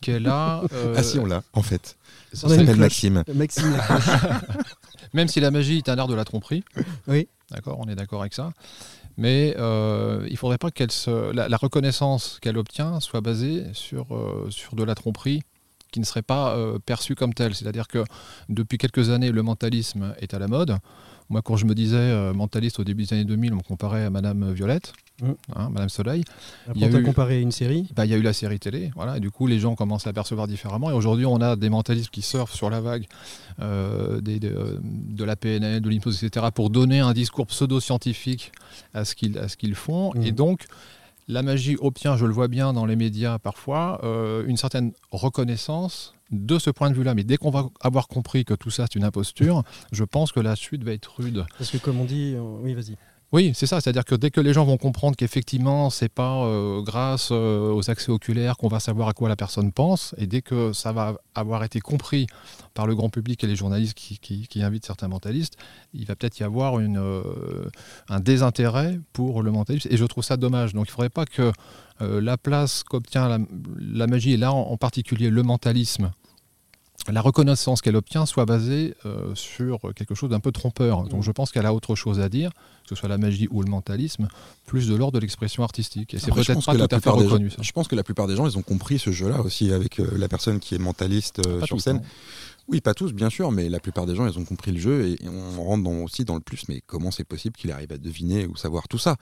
qu'elle a, euh, Ah si, on l'a en fait. ça On s'appelle. Maxime. Maxime. même si la magie est un art de la tromperie, Oui. d'accord, on est d'accord avec ça, mais euh, il faudrait pas se, la, la reconnaissance qu'elle obtient soit basée sur, euh, sur de la tromperie qui ne serait pas euh, perçue comme telle. C'est-à-dire que depuis quelques années, le mentalisme est à la mode. Moi, quand je me disais euh, mentaliste au début des années 2000, on me comparait à Madame Violette, Mm. hein, Madame Soleil. Après, Il y a eu- comparé une série. Bah, il y a eu la série télé, voilà, et du coup les gens commencent à percevoir différemment. Et aujourd'hui, on a des mentalistes qui surfent sur la vague euh, des- de, euh, de la PNL, de l'hypnose, etc., pour donner un discours pseudo-scientifique à ce qu'ils à ce qu'ils font. Et donc, la magie obtient, je le vois bien dans les médias parfois, euh, une certaine reconnaissance de ce point de vue-là. Mais dès qu'on va avoir compris que tout ça c'est une imposture, je pense que la suite va être rude. Parce que comme on dit, oui, vas-y. Oui, c'est ça. C'est-à-dire que dès que les gens vont comprendre qu'effectivement, c'est pas euh, grâce euh, aux accès oculaires qu'on va savoir à quoi la personne pense, et dès que ça va avoir été compris par le grand public et les journalistes qui, invitent certains mentalistes, il va peut-être y avoir euh, un désintérêt pour le mentalisme. Et je trouve ça dommage. Donc il ne faudrait pas que la place qu'obtient la, magie, et là en particulier le mentalisme, la reconnaissance qu'elle obtient soit basée euh, sur quelque chose d'un peu trompeur. Donc je pense qu'elle a autre chose à dire, que ce soit la magie ou le mentalisme, plus de l'ordre de l'expression artistique. Et c'est peut-être pas tout à fait reconnu. gens-. Je pense que la plupart des gens, ils ont compris ce jeu-là aussi avec euh, la personne qui est mentaliste euh, Pas sur scène. hein. Oui, pas tous, bien sûr, mais la plupart des gens, ils ont compris le jeu et, et on rentre dans- aussi dans le plus. Mais comment c'est possible qu'il arrive à deviner ou savoir tout ça?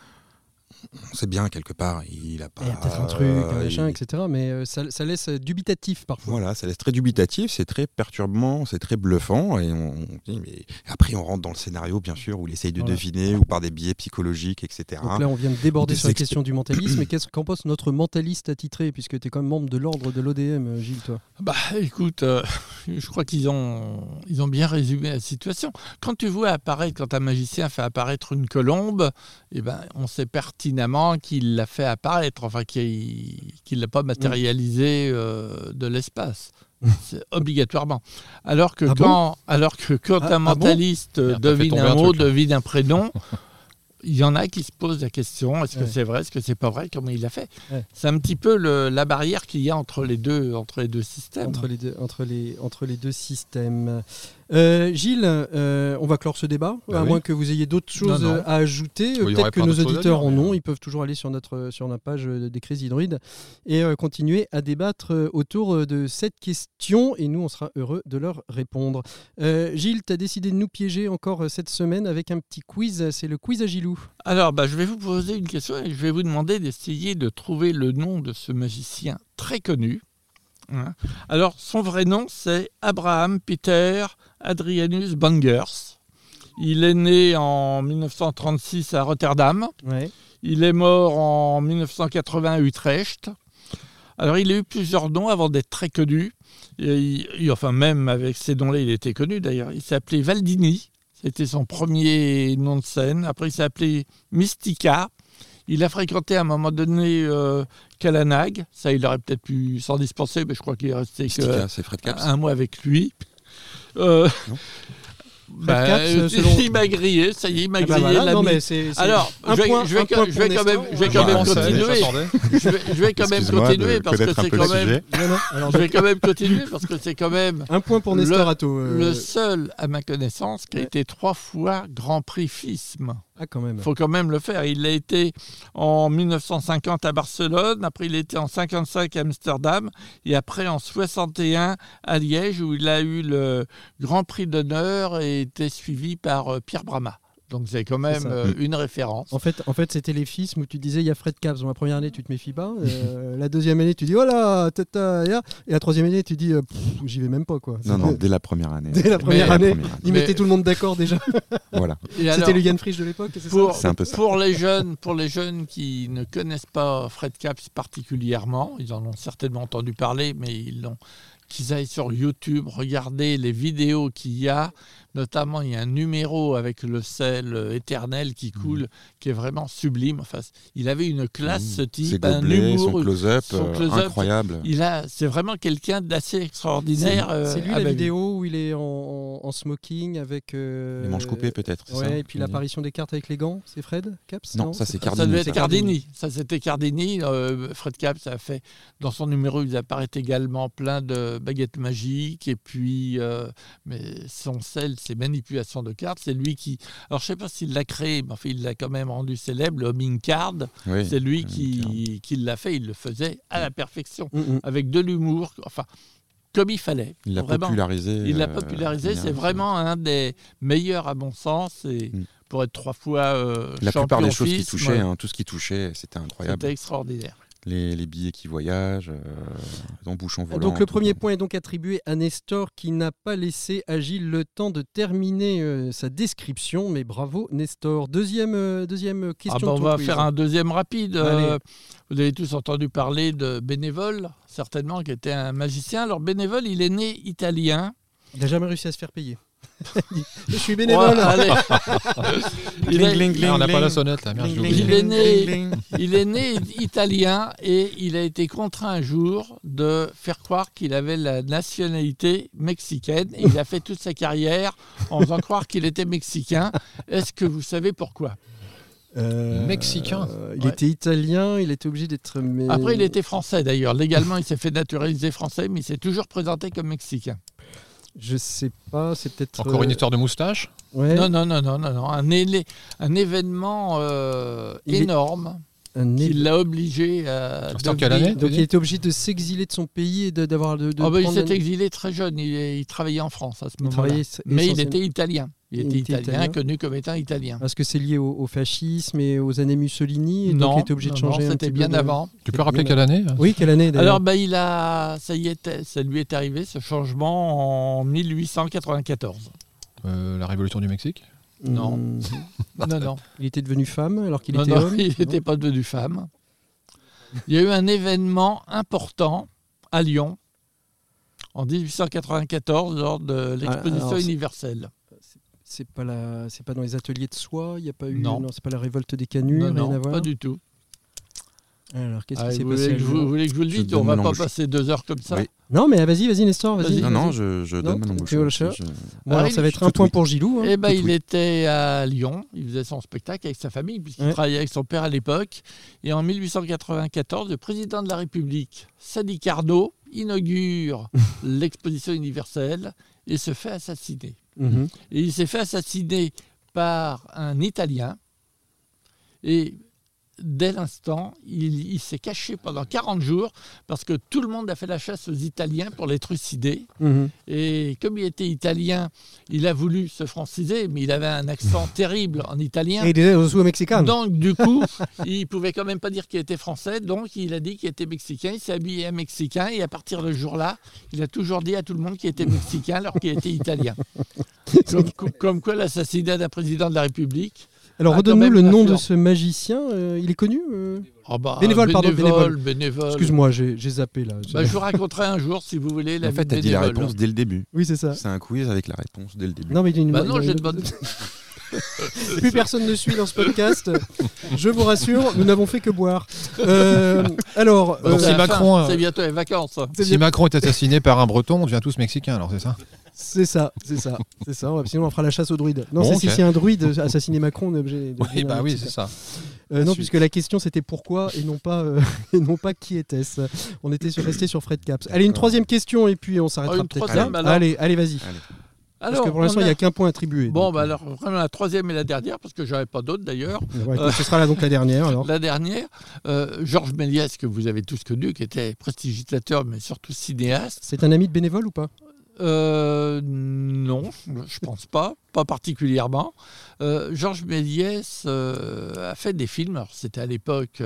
On sait bien quelque part, il a pas. Il y a peut-être un truc, un euh, machin, il- etc. Mais euh, ça, ça laisse dubitatif parfois. Voilà, ça laisse très dubitatif, c'est très perturbant, c'est très bluffant. Et on, on dit, mais après, on rentre dans le scénario, bien sûr, où il essaye de Voilà. deviner ou par des biais psychologiques, etc. Donc là, on vient de déborder sur la question du mentalisme. Et qu'est-ce qu'en pense notre mentaliste attitré, puisque tu es quand même membre de l'ordre de l'ODM, euh, Gilles, toi? Bah écoute, euh, je crois qu'ils ont, ils ont bien résumé la situation. Quand tu vois apparaître, quand un magicien fait apparaître une colombe, eh ben, on sait pertinemment qu'il l'a fait apparaître, enfin qu'il ne l'a pas matérialisé euh, de l'espace. C'est obligatoirement. Alors que Ah bon? quand, alors que quand Ah- ah un bon mentaliste devine un un mot, devine un prénom, il y en a qui se posent la question est-ce que Ouais. c'est vrai, est-ce que c'est pas vrai, comment il l'a fait? Ouais. C'est un petit peu le- la barrière qu'il y a entre les deux, entre les deux systèmes. entre les, deux, entre, les, entre les deux systèmes. Euh, Gilles, euh, on va clore ce débat, Bah à oui. moins que vous ayez d'autres choses non. à ajouter. Y Peut-être que nos auditeurs en ont. Ils peuvent toujours aller sur notre, sur notre page euh, des crises hydroïdes et euh, continuer à débattre autour de cette question. Et nous, on sera heureux de leur répondre. Euh, Gilles, tu as décidé de nous piéger encore cette semaine avec un petit quiz. C'est le quiz à Gilou. Alors, bah, je vais vous poser une question et je vais vous demander d'essayer de trouver le nom de ce magicien très connu. Hein. Alors, son vrai nom, c'est Abraham Peter Adrianus Bangers. Il est né en 1936 à Rotterdam. Ouais. Il est mort en 1980 à Utrecht. Alors, il a eu plusieurs noms avant d'être très connu. Et il- enfin, même avec ces noms-là, il était connu d'ailleurs. Il s'appelait Valdini. C'était son premier nom de scène. Après, il s'est appelé Mystica. Il a fréquenté à un moment donné euh, Kalanag. Ça, il aurait peut-être pu s'en dispenser, mais je crois qu'il est resté que Mystica, c'est Fred Caps. un mois avec lui. Euh, Non bah, euh, selon- Il m'a grillé, ça y est, il m'a grillé. voilà, non, l'ami. mais c'est, c'est Alors, un je vais, point- je vais un quand- point je pour vais quand même, je vais quand continuer. Je vais, je vais quand même continuer parce que c'est quand même. sujet. Non, non, alors Je vais quand même continuer parce que c'est quand même Un point pour Le- euh, le seul, à ma connaissance, qui a été trois fois Grand Prix FISM. Ah, faut quand même le faire. Il a été en 1950 à Barcelone, après il était en 55 à Amsterdam, et après en 61 à Liège, où il a eu le Grand Prix d'honneur et était suivi par euh, Pierre Brama. Donc c'est quand même euh, une référence. En fait, en fait c'était les fils où tu disais il y a Fred Caps. Dans la première année, tu te méfies pas. Euh, la deuxième année, tu dis oh là, tata, ya. Et la troisième année, tu dis euh, j'y vais même pas. quoi. Non, non, dès la première année. Dès la première Mais- année, Première année. ils Mais- mettaient tout le monde d'accord déjà. Voilà. C'était le Yann Frisch de l'époque, c'est ça pour, C'est un peu ça. pour les jeunes, pour les jeunes qui ne connaissent pas Fred Caps particulièrement, ils en ont certainement entendu parler, mais ils l'ont qu'ils aillent sur YouTube, regarder les vidéos qu'il y a, Notamment, il y a un numéro avec le sel euh, éternel qui Mmh. coule, qui est vraiment sublime. Enfin, il avait une classe, ce Ses type, un gobelets, humour. son close-up, euh, close-up, incroyable. Il a, c'est vraiment quelqu'un d'assez extraordinaire. euh, C'est lui à la vidéo où il est en, en- en smoking avec. euh, Les manches coupées peut-être. Ouais, et puis Oui. l'apparition des cartes avec les gants, c'est Fred Caps Non, ça, c'est Cardini, Ça devait être Cardini. Ça, c'était Cardini. Euh, Fred Cap, ça a fait. Dans son numéro, il apparaît également plein de baguettes magiques. Et puis, euh, mais son sel, ses manipulations de cartes, c'est lui qui. Alors, je sais pas s'il l'a créé, mais enfin, il l'a quand même rendu célèbre, le homing card. Oui, c'est lui qui, qui l'a fait. Il le faisait à la perfection, Mm, mm. avec de l'humour. Enfin, comme il fallait. Il l'a popularisé. Il l'a euh, popularisé. C'est vraiment un des meilleurs, à mon sens. Et Mm. pour être trois fois euh, La plupart des choses qui touchaient, ouais, hein, tout ce qui touchait, c'était incroyable. C'était extraordinaire. Les, les billets qui voyagent, euh, en bouchon volant. Donc le premier point est donc attribué à Nestor qui n'a pas laissé Agile le temps de terminer euh, sa description, mais bravo Nestor. Deuxième, euh, deuxième question. Ah bah, on va quiz. faire un deuxième rapide. Euh, vous avez tous entendu parler de Bénévole, certainement, qui était un magicien. Alors Bénévole, il est né italien. Il n'a jamais réussi à se faire payer. Je suis bénévole. Ouais, allez. il, est, gling, on n'a gling, pas la gling. sonnette là, merde, j'ai Gling, oublié. Il est né- gling, gling. il est né italien et il a été contraint un jour de faire croire qu'il avait la nationalité mexicaine. Et il a fait toute sa carrière en faisant croire qu'il était mexicain. Est-ce que vous savez pourquoi? Euh, Mexicain. euh, il Ouais. était italien, il était obligé d'être. mais- Après, il était français d'ailleurs. Légalement, il s'est fait naturaliser français, mais il s'est toujours présenté comme mexicain. Je sais pas, c'est peut-être. Encore une euh, histoire de moustache? Ouais, Non, non, non, non, non, non. Un, élé- un événement euh, est- énorme un qui l'a obligé à. C'était en quelle devenir- année Donc il était obligé de s'exiler de son pays et de- d'avoir de. de Ah bah, il s'est un- exilé très jeune. Il, il travaillait en France à ce moment-là. Mais il était italien. Il, Il était était italien, italien. connu comme étant italien. Parce que c'est lié au, au fascisme et aux années Mussolini, et donc non, il était obligé de non, changer non, c'était bien de- avant. Tu peux rappeler quelle année Oui, quelle année d'ailleurs Alors, bah, il a, ça y ça lui est arrivé ce changement en 1894. Euh, La révolution du Mexique? Non. Mmh. non, non. Il était devenu femme alors qu'il Non, était non, homme. il n'était pas devenu femme. Il y a eu un événement important à Lyon en 1894 lors de l'exposition alors, c'est- universelle. C'est pas la, c'est pas dans les ateliers de soie. Il y a pas eu. Non. c'est pas la révolte des canuts. Non, rien non, à voir. pas du tout. Alors qu'est-ce Ah, qui s'est passé je vous, voulez que je vous le dise On va pas passer deux heures comme ça. Oui. Non, mais vas-y, vas-y, Nestor, vas-y. Non, non, je, je Non, donne mon le chat je- Bon, alors, Ah, ça va être un point oui. pour Gilou. hein. Eh ben, Tout il oui. était à Lyon, il faisait son spectacle avec sa famille, puisqu'il Ouais. travaillait avec son père à l'époque. Et en 1894, le président de la République, Sadi Carnot, inaugure l'exposition universelle et se fait assassiner. Mhm. Il s'est fait assassiner par un Italien. Et dès l'instant, il, il s'est caché pendant 40 jours parce que tout le monde a fait la chasse aux Italiens pour les trucider. Mhm. Et comme il était italien, il a voulu se franciser, mais il avait un accent terrible en italien. Et il était au mexicain. Donc, du coup, il pouvait quand même pas dire qu'il était français, donc il a dit qu'il était mexicain. Il s'est habillé à mexicain et à partir de ce jour-là, il a toujours dit à tout le monde qu'il était mexicain alors qu'il était italien. Comme- comme quoi, l'assassinat d'un président de la République. Alors Ah, quand redonne-nous le nom de ce magicien. euh, il est connu euh Ah bah, Bénévole, pardon, bénévole. bénévole. Excuse-moi, j'ai j'ai zappé là. Bah, je vous raconterai un jour, si vous voulez, la En fait, de tu as dit la réponse dès le début. Oui, c'est ça. C'est un quiz avec la réponse dès le début. Non, mais il y a une. Bah non, une- j'ai de bonnes... Plus personne ne suit dans ce podcast. Je vous rassure, nous n'avons fait que boire. Euh, alors, euh, si C'est la Macron, fin, C'est bientôt les vacances. c'est Si bien- Macron est assassiné par un breton, on devient tous mexicains, alors c'est ça? C'est ça, c'est ça, c'est ça. Sinon, on fera la chasse aux druides. Non, Bon, c'est si, si un druide assassiné Macron, on est obligé. de Oui, bah oui, c'est ça. Euh, non, puisque la question c'était pourquoi et non pas, euh, et non pas qui était-ce. On était sur- resté sur Fred Caps. Allez, une troisième question et puis on s'arrêtera Oh, une peut-être là. troisième, alors Allez, allez, vas-y. Parce Alors, que pour l'instant, il a- n'y a qu'un point attribué. Bon, donc, bah alors, vraiment la troisième et la dernière, parce que j'avais pas d'autres d'ailleurs. euh, ouais, ce sera là donc la dernière. Alors. La dernière, euh, Georges Méliès, que vous avez tous connu, qui était prestidigitateur, mais surtout cinéaste. C'est un ami de bénévole ou pas? Euh, non, je pense pas, pas particulièrement. Euh, Georges Méliès euh, a fait des films. C'était à l'époque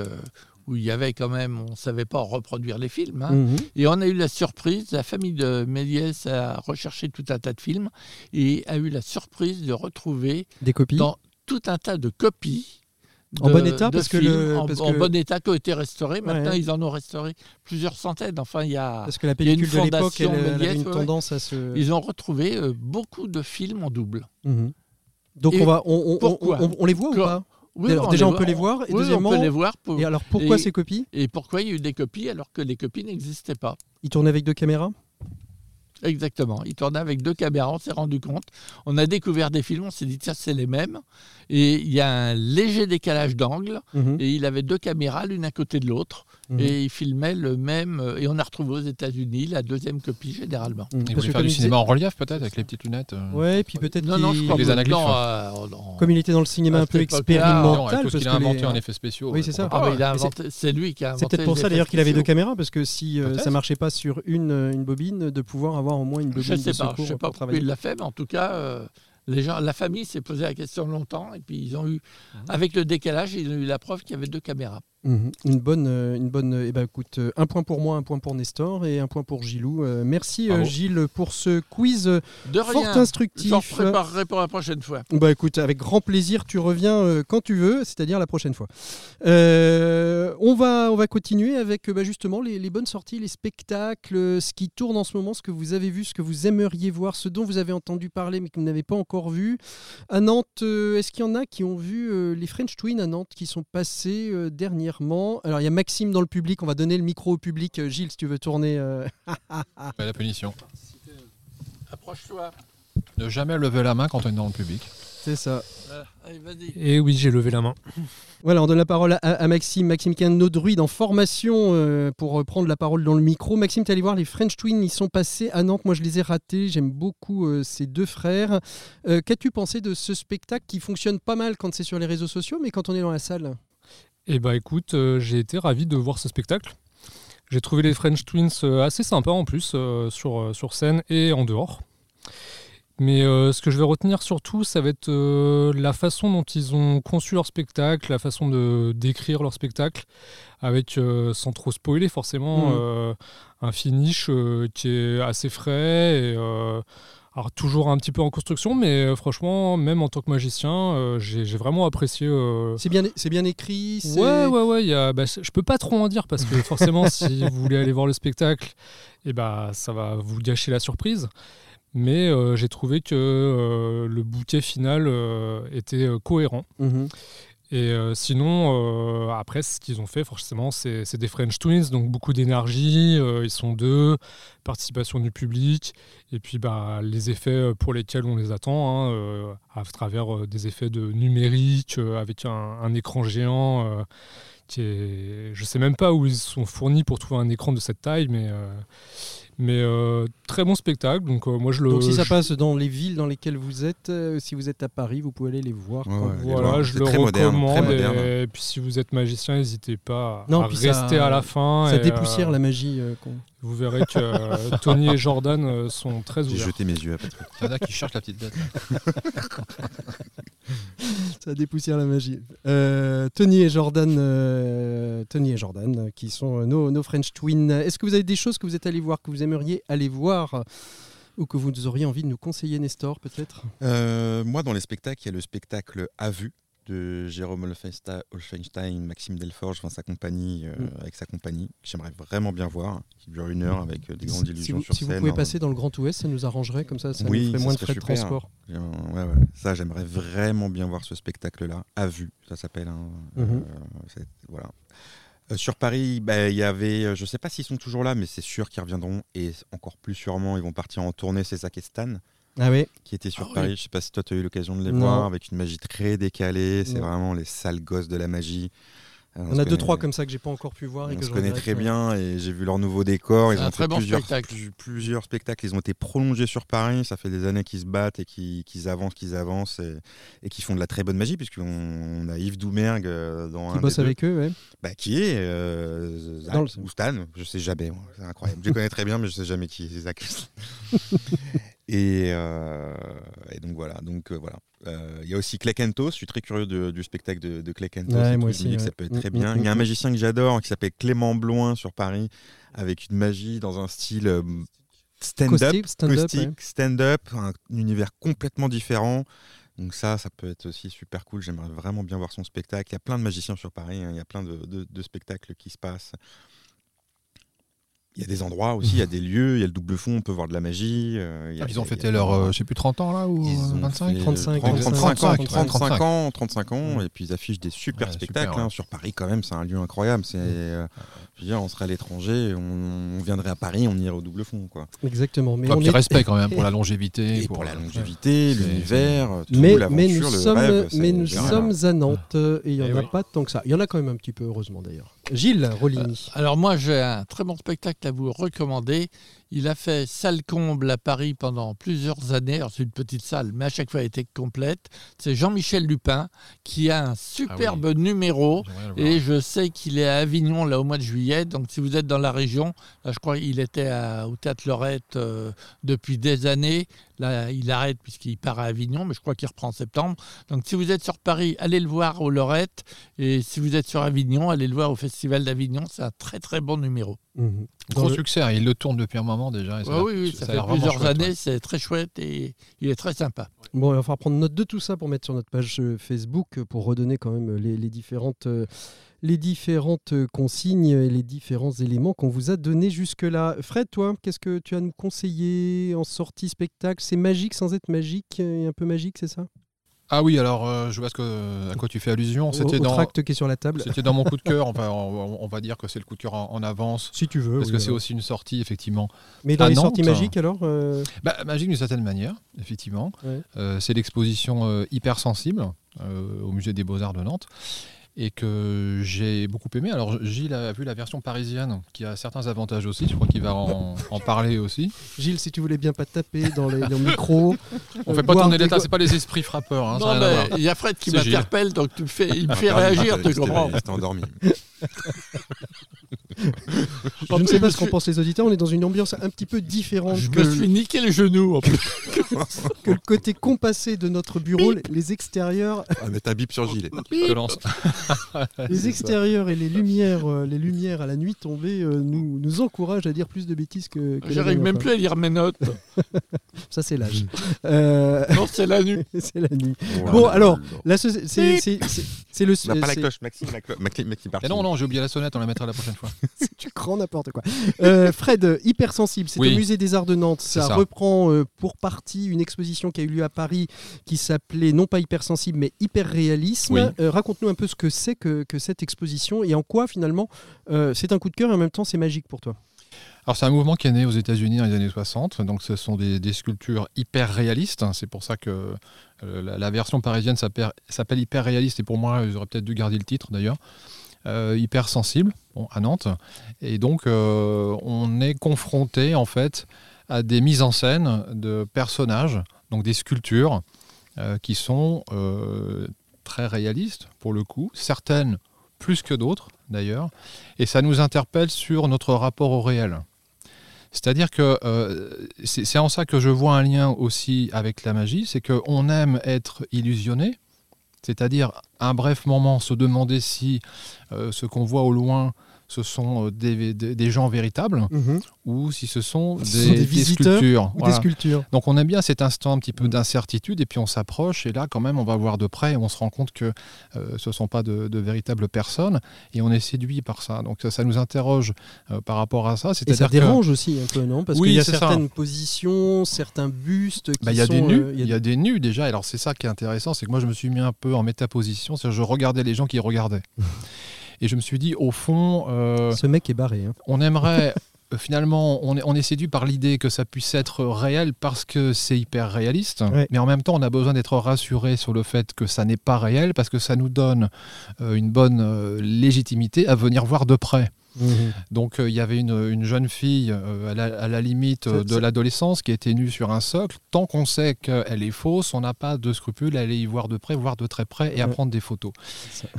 où il y avait quand même, on ne savait pas reproduire les films. hein. Mhm. Et on a eu la surprise, la famille de Méliès a recherché tout un tas de films et a eu la surprise de retrouver Des copies? dans tout un tas de copies En bon état, parce que le- parce en que- bon état qui ont été restaurés. Maintenant, Ouais. ils en ont restauré plusieurs centaines. Enfin, il y a, Parce que la pellicule de l'époque, elle, elle avait une ouais, tendance à se. ils ont retrouvé euh, beaucoup de films en double. Mhm. Donc Et on va, on, on- les voit ou pas Oui, Alors, on déjà, on peut les voir, et oui, deuxièmement- on peut les voir. pour- Et alors pourquoi Et- ces copies Et pourquoi il y a eu des copies alors que les copies n'existaient pas? Ils tournaient avec deux caméras? Exactement. Il tournait avec deux caméras, on s'est rendu compte. On a découvert des films, on s'est dit, tiens, c'est les mêmes. Et il y a un léger décalage d'angle. Mhm. Et il avait deux caméras, l'une à côté de l'autre. Mhm. Et il filmait le même. euh, Et on a retrouvé aux États-Unis la deuxième copie généralement. Mhm. Voulaient que faire du il disait- cinéma en relief peut-être avec les petites lunettes. euh. Ouais, puis peut-être Non, non, je qu'il- crois Les que anaglyphes. euh, on- comme il était dans le cinéma un peu expérimental, parce qu'il a inventé les- en effets spéciaux. Oui, c'est ça. Ah pas. oui, il a Mais c'est- inventé- c'est lui qui a inventé. C'est peut-être pour ça d'ailleurs qu'il avait deux caméras, parce que si euh, ça marchait pas sur une, euh, une bobine, de pouvoir avoir au moins une bobine Je sais de pas, secours je sais pour pas pourquoi il l'a fait, mais en tout cas, euh, les gens, la famille s'est posé la question longtemps et puis ils ont eu, avec le décalage, ils ont eu la preuve qu'il y avait deux caméras. Mhm. Une bonne, euh, une bonne. Eh ben, écoute, euh, un point pour moi, un point pour Nestor et un point pour Gilou. Euh, merci euh, Bravo. Gilles pour ce quiz euh, De fort rien. instructif. J'en préparerai pour la prochaine fois. Bah écoute, avec grand plaisir, tu reviens euh, quand tu veux, c'est-à-dire la prochaine fois. Euh, on, va, on va continuer avec euh, bah, justement les, les bonnes sorties, les spectacles, euh, ce qui tourne en ce moment, ce que vous avez vu, ce que vous aimeriez voir, ce dont vous avez entendu parler mais que vous n'avez pas encore vu. À Nantes, euh, est-ce qu'il y en a qui ont vu euh, les French Twins à Nantes qui sont passés euh, Alors il y a Maxime dans le public, on va donner le micro au public. Euh, Gilles, si tu veux tourner. euh, La punition. Approche-toi. Ne jamais lever la main quand on est dans le public. C'est ça. Allez, vas-y. Et oui, j'ai levé la main. Voilà, on donne la parole à, à Maxime. Maxime qui est un de nos druides en formation euh, pour euh, prendre la parole dans le micro. Maxime, tu allé voir les French Twins, ils sont passés à Nantes. Moi, je les ai ratés. J'aime beaucoup euh, ces deux frères. Euh, Qu'as-tu pensé de ce spectacle qui fonctionne pas mal quand c'est sur les réseaux sociaux, mais quand on est dans la salle? Et bah écoute, euh, j'ai été ravi de voir ce spectacle. J'ai trouvé les French Twins euh, assez sympas en plus euh, sur, sur scène et en dehors. Mais euh, ce que je vais retenir surtout, ça va être euh, la façon dont ils ont conçu leur spectacle, la façon de d'écrire leur spectacle, avec, euh, sans trop spoiler forcément, euh, un finish qui est assez frais et alors toujours un petit peu en construction, mais euh, franchement, même en tant que magicien, euh, j'ai j'ai vraiment apprécié euh, C'est bien, c'est bien écrit. c'est- Ouais, ouais, ouais. il Y a, bah, je peux pas trop en dire parce que forcément, si vous voulez aller voir le spectacle, et bah, ça va vous gâcher la surprise. Mais euh, j'ai trouvé que euh, le bouquet final euh, était euh, cohérent. Mhm. Et euh, sinon, euh, après, ce qu'ils ont fait, forcément, c'est des French Twins, donc beaucoup d'énergie. euh, ils sont deux, participation du public, et puis bah, les effets pour lesquels on les attend, hein, à travers des effets de numérique, avec un, écran géant. qui est... Je sais même pas où ils sont fournis pour trouver un écran de cette taille, mais, mais euh, très bon spectacle. Donc euh, moi, je le. Donc si ça je- passe dans les villes dans lesquelles vous êtes, euh, si vous êtes à Paris, vous pouvez aller les voir. Ouais, quand ouais, vous- les Voilà, voir. je le très moderne, très recommande. moderne. Et, puis si vous êtes magicien, n'hésitez pas Non, à puis ça- rester à la fin. Ça et, dépoussière euh, la magie. euh, Vous verrez que euh, Tony et Jordan euh, sont très J'ai ouverts. jeté mes yeux à Patrick. Il y en a qui cherchent la petite bête. Ça dépoussière la magie. Euh, Tony et Jordan, euh, Tony et Jordan, euh, qui sont nos, French Twins. Est-ce que vous avez des choses que vous êtes allés voir, que vous aimeriez aller voir, ou que vous auriez envie de nous conseiller, Nestor, peut-être? Moi, dans les spectacles, il y a le spectacle À vue de Jérôme Olfenstein, Maxime Delforge, enfin sa compagnie, euh, Mm. avec sa compagnie, que j'aimerais vraiment bien voir, qui dure une heure avec euh, des grandes Si illusions vous, sur si vous scène. pouvez hein. passer dans le Grand Ouest, ça nous arrangerait, comme ça, ça Oui, nous ferait ça moins de frais de transport. Bien, ouais, ouais. Ça, j'aimerais vraiment bien voir ce spectacle-là, à vue, ça s'appelle. hein. Euh, c'est- voilà. Sur Paris, bah, il y avait, je ne sais pas s'ils sont toujours là, mais c'est sûr qu'ils reviendront et encore plus sûrement, ils vont partir en tournée. C'est Zach et Stan Ah oui qui était sur Ah oui. Paris. Je ne sais pas si toi tu as eu l'occasion de les Non. voir avec une magie très décalée. C'est vraiment les sales gosses de la magie. Euh, On a deux, connaît- trois comme ça que j'ai pas encore pu voir. Et on que se je connaît très bien et j'ai vu leur nouveau décor. Ils un ont très fait bon plusieurs, spectacle. plus- plusieurs spectacles. Ils ont été prolongés sur Paris. Ça fait des années qu'ils se battent et qu'ils avancent, qu'ils avancent et, et qu'ils font de la très bonne magie puisqu'on on a Yves Doumergue euh, dans Qui un bosse deux. avec eux, ouais. Bah, qui est euh, Zach le- ou Stan, je sais jamais, c'est incroyable. Je les connais très bien, mais je sais jamais qui est Zach. et, euh, et donc voilà, donc euh, voilà. Euh, Il y a aussi Clay Kentos, je suis très curieux de- du spectacle de, de. Ouais, moi. Je aussi, me dis que ouais. ça peut être très Mm, bien. mm, Il y a un mm. magicien que j'adore qui s'appelle Clément Bloin sur Paris, avec une magie dans un style stand-up, stand-up, caustique, ouais. un univers complètement différent. Donc ça, ça peut être aussi super cool. J'aimerais vraiment bien voir son spectacle. Il y a plein de magiciens sur Paris. hein. Il y a plein de, de- de spectacles qui se passent. Il y a des endroits aussi, il y a des lieux, il y a le double fond, on peut voir de la magie. euh, il y a- Ah, Ils ont il y a- fêté leur, euh, je sais plus, 30 ans là ou Ils euh, ont 25 fait 35, 30, 35, 35, 35 ans, 35 ans, et puis ils affichent des super Ouais, spectacles super, hein, sur Paris quand même, c'est un lieu incroyable. C'est, euh, on serait à l'étranger, on, on viendrait à Paris, on irait au double fond, quoi. Exactement. Mais Enfin, on puis est- respect quand même pour la longévité. Et pour, la longévité, l'univers, tout, Mais, l'aventure, mais nous le sommes, rêve, mais nous sommes à Nantes euh, et il n'y en Eh a oui. pas tant que ça. Il y en a quand même un petit peu, heureusement d'ailleurs. Gilles Rolini. Alors moi j'ai un très bon spectacle à vous recommander. Il a fait salle comble à Paris pendant plusieurs années. C'est une petite salle, mais à chaque fois elle était complète. C'est Jean-Michel Lupin qui a un superbe numéro. Le voir. Et je sais qu'il est à Avignon là au mois de juillet. Donc si vous êtes dans la région, là je crois qu'il était à- au Théâtre Lorette euh, depuis des années. Là il arrête puisqu'il part à Avignon, mais je crois qu'il reprend en septembre. Donc si vous êtes sur Paris, allez le voir au Lorette. Et si vous êtes sur Avignon, allez le voir au Festival d'Avignon. C'est un très très bon numéro. Dans Gros le- succès, hein, il le tourne depuis un moment déjà. et ça a Ouais, l'air- oui, oui, ça, a fait plusieurs chouette, années. ouais. C'est très chouette et il est très sympa. Bon, il va falloir prendre note de tout ça pour mettre sur notre page euh, Facebook pour redonner quand même les, les différentes, euh, les différentes euh, consignes et les différents éléments qu'on vous a donnés jusque-là. Fred, toi, qu'est-ce que tu as à nous conseiller en sortie spectacle? C'est magique sans être magique et un peu magique, c'est ça? Ah oui, alors euh, je vois ce que, à quoi tu fais allusion. C'était dans, tract qui est sur la table. c'était dans mon coup de cœur. On va, on, on va dire que c'est le coup de cœur en, en avance. Si tu veux. Parce oui, que c'est aussi une sortie, effectivement. Mais dans les sorties Nantes, magiques, alors euh, Bah, magique d'une certaine manière, effectivement. Ouais. Euh, c'est l'exposition Hypersensible au musée des Beaux-Arts de Nantes et que j'ai beaucoup aimé. Alors Gilles a vu la version parisienne qui a certains avantages aussi, je crois qu'il va en, en parler aussi. Gilles, si tu voulais bien pas te taper dans les, dans le micro. On euh, fait pas tourner l'état, go- c'est pas les esprits frappeurs. hein, non, mais il y a Fred qui m'interpelle, donc tu me fais, il me fait Ah, réagir, il tu comprends Il endormi. Je ne sais pas ce qu'en pensent les auditeurs, on est dans une ambiance un petit peu différente Je que, me suis niqué le genou. en plus. que le côté compassé de notre bureau, les extérieurs, Ah, mais t'as bip sur. Je lance. les extérieurs et les lumières, euh, les lumières à la nuit tombée euh, nous, nous encouragent à dire plus de bêtises que. J'arrive même plus à lire mes notes. Ça c'est l'âge. Euh, Non, c'est la nuit. c'est la nuit. Ouais. Bon alors, c'est le. On n'a pas la c'est- cloche, Maxime, la cloche. Maxime, Maxime, Mais non, non, j'ai oublié la sonnette, on la mettra la prochaine fois. tu grand n'importe quoi. Euh, Fred, hypersensible, c'est Oui. au musée des Arts de Nantes. C'est Ça, ça. reprend euh, pour partie une exposition qui a eu lieu à Paris qui s'appelait non pas hypersensible mais hyperréalisme. Oui. Euh, Raconte-nous un peu ce que c'est que, que cette exposition et en quoi finalement c'est un coup de cœur et en même temps c'est magique pour toi. Alors c'est un mouvement qui est né aux États-Unis dans les années 60, donc ce sont des, des sculptures hyper réalistes. hein. C'est pour ça que la, la version parisienne s'appelle hyper réaliste et pour moi ils auraient peut-être dû garder le titre d'ailleurs. Euh, hyper sensible bon, à Nantes. Et donc euh, on est confronté en fait à des mises en scène de personnages, donc des sculptures euh, qui sont euh, très réalistes pour le coup, certaines plus que d'autres d'ailleurs, et ça nous interpelle sur notre rapport au réel. C'est-à-dire que c'est en ça que je vois un lien aussi avec la magie, c'est qu'on aime être illusionné, c'est-à-dire un bref moment se demander si euh, ce qu'on voit au loin ce sont euh, des, des- des gens véritables ou si ce sont des, Ce sont des sculptures. Ou Voilà. des sculptures. Donc on aime bien cet instant un petit peu d'incertitude et puis on s'approche et là quand même on va voir de près et on se rend compte que euh, ce ne sont pas de, de véritables personnes et on est séduit par ça. Donc ça, ça nous interroge euh, par rapport à ça. Et ça que dérange aussi un peu, non? Parce Oui, qu'il y a ça. certaines positions, certains bustes qui bah, y a sont... des nus, euh, il y a des nus déjà. Alors c'est ça qui est intéressant, c'est que moi je me suis mis un peu en métaposition, c'est-à-dire je regardais les gens qui regardaient. et je me suis dit au fond, euh, Ce mec est barré. hein. on aimerait euh, finalement, on est, on est séduit par l'idée que ça puisse être réel parce que c'est hyper réaliste, Ouais. mais en même temps, on a besoin d'être rassuré sur le fait que ça n'est pas réel parce que ça nous donne euh, une bonne euh, légitimité à venir voir de près. Donc, euh, il y avait une, une jeune fille euh, à, la, à la limite euh, de l'adolescence qui était nue sur un socle. Tant qu'on sait qu'elle est fausse, on n'a pas de scrupule à aller y voir de près, voir de très près et à prendre des photos.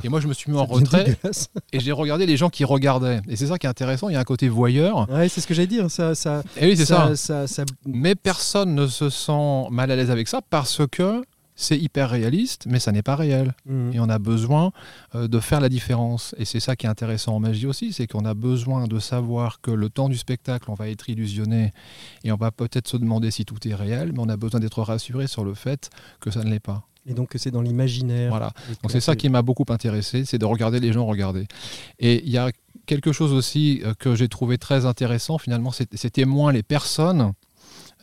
Et moi, je me suis mis en retrait et j'ai regardé les gens qui regardaient. Et c'est ça qui est intéressant, il y a un côté voyeur. Ouais, c'est ce que j'allais dire. Ça, ça, Et oui, c'est ça. ça, ça- Mais personne ne se sent mal à l'aise avec ça parce que c'est hyper réaliste, mais ça n'est pas réel. Mhm. Et on a besoin euh, de faire la différence. Et c'est ça qui est intéressant en magie aussi, c'est qu'on a besoin de savoir que le temps du spectacle, on va être illusionné et on va peut-être se demander si tout est réel, mais on a besoin d'être rassuré sur le fait que ça ne l'est pas. Et donc c'est dans l'imaginaire. Voilà. Donc c'est ça qui m'a beaucoup intéressé, c'est de regarder les gens regarder. Et il y a quelque chose aussi euh, que j'ai trouvé très intéressant finalement, c'était moins les personnes,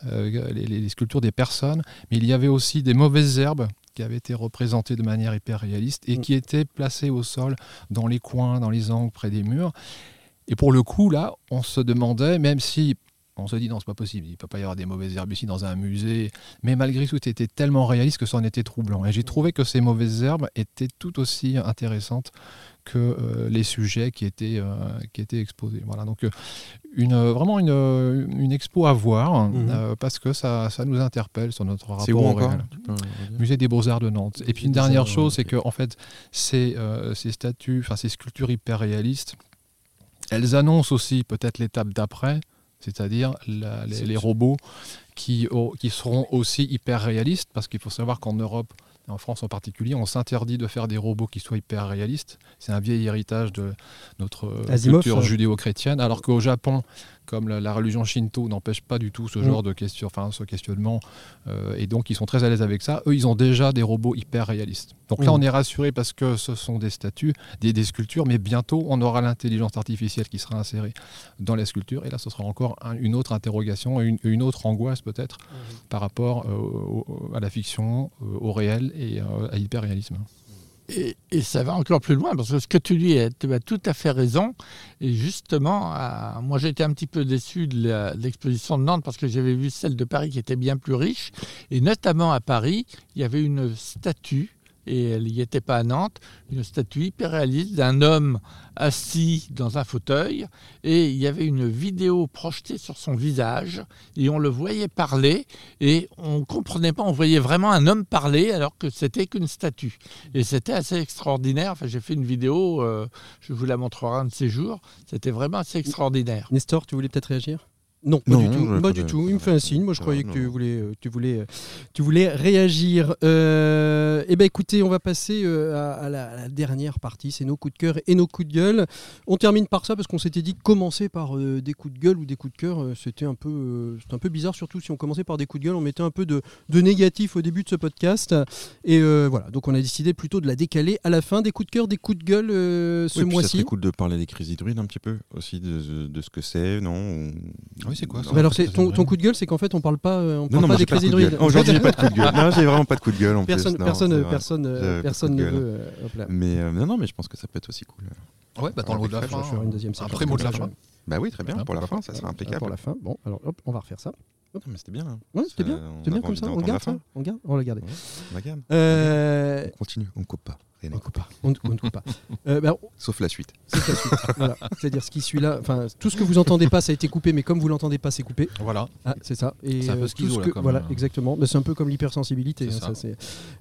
euh, les, sculptures des personnes, mais il y avait aussi des mauvaises herbes qui avaient été représentées de manière hyper réaliste et mm. qui étaient placées au sol, dans les coins, dans les angles, près des murs. Et pour le coup, là, on se demandait, même si on se dit non, c'est pas possible, il ne peut pas y avoir des mauvaises herbes ici dans un musée. Mais malgré tout, c'était tellement réaliste que ça en était troublant. Et j'ai trouvé que ces mauvaises herbes étaient tout aussi intéressantes que euh, les sujets qui étaient, euh, qui étaient exposés. Voilà, donc euh, une, vraiment une, une, expo à voir mhm. parce que ça, ça, nous interpelle sur notre rapport où au réel. Musée des Beaux-Arts de Nantes. Et puis une dernière chose, c'est que en fait, ces, ces statues, enfin ces sculptures hyper réalistes, elles annoncent aussi peut-être l'étape d'après, c'est-à-dire les, robots qui, qui seront aussi hyper réalistes, parce qu'il faut savoir qu'en Europe, en France en particulier, on s'interdit de faire des robots qui soient hyper réalistes. C'est un vieil héritage de notre culture judéo-chrétienne, alors qu'au Japon, comme la, religion shinto n'empêche pas du tout ce mm. genre de question, enfin, ce questionnement, euh, et donc ils sont très à l'aise avec ça. Eux, ils ont déjà des robots hyper réalistes. Donc là, mm. on est rassuré parce que ce sont des statues, des, sculptures, mais bientôt, on aura l'intelligence artificielle qui sera insérée dans les sculptures, et là, ce sera encore une autre interrogation, une, une autre angoisse peut-être mm. par rapport euh, à la fiction, euh, au réel et à l'hyper-réalisme. Et, ça va encore plus loin, parce que ce que tu dis, tu as tout à fait raison. Et justement, moi j'ai été un petit peu déçu de l'exposition de Nantes, parce que j'avais vu celle de Paris qui était bien plus riche. Et notamment à Paris, il y avait une statue et elle n'y était pas à Nantes, une statue hyper réaliste d'un homme assis dans un fauteuil, et il y avait une vidéo projetée sur son visage, et on le voyait parler, et on ne comprenait pas, on voyait vraiment un homme parler alors que c'était qu'une statue. Et c'était assez extraordinaire, enfin j'ai fait une vidéo, euh, je vous la montrerai un de ces jours, c'était vraiment assez extraordinaire. Nestor, tu voulais peut-être réagir? Non, pas du tout. Pas du tout. Il me fait un signe. Moi, je croyais que tu voulais, euh, tu voulais, euh, tu voulais réagir. Euh, eh ben, écoutez, on va passer à, la, dernière partie. C'est nos coups de cœur et nos coups de gueule. On termine par ça parce qu'on s'était dit que commencer par des coups de gueule ou des coups de cœur, c'était un peu, un peu bizarre. Surtout si on commençait par des coups de gueule, on mettait un peu de, négatif au début de ce podcast. Et voilà. Donc, on a décidé plutôt de la décaler à la fin. Des coups de cœur, des coups de gueule ce mois-ci. Serait cool de parler des crises hydrides un petit peu aussi de, ce que c'est, non c'est quoi alors, ton, ton, coup de gueule, c'est qu'en fait, on parle pas, euh, on parle pas des crises hydroïdes. Aujourd'hui, j'ai pas de coup de gueule. Non, j'ai vraiment pas de coup de gueule en personne, plus. Personne, personne, personne ne veut. Mais euh, non, non, mais je pense que ça peut être aussi cool. Ouais, bah dans le mot de la fin. Après mot de la fin. Bah oui, très bien. Pour la fin, ça sera impeccable. Pour la fin, bon, alors hop, on va refaire ça. Non, mais c'était bien. Hein. Ouais, c'était bien. C'était bien comme ça. On garde ça. On garde. On va le garder. On garde. On continue. On coupe pas. On ne coupe pas. On ne coupe pas. Euh, bah, Sauf la suite. Sauf la suite. voilà. C'est-à-dire ce qui suit là. Enfin, tout ce que vous entendez pas, ça a été coupé, mais comme vous l'entendez pas, c'est coupé. Voilà. Ah, c'est ça. Et c'est un peu euh, schizo, que, Voilà, euh, exactement. Mais c'est un peu comme l'hypersensibilité. Hein,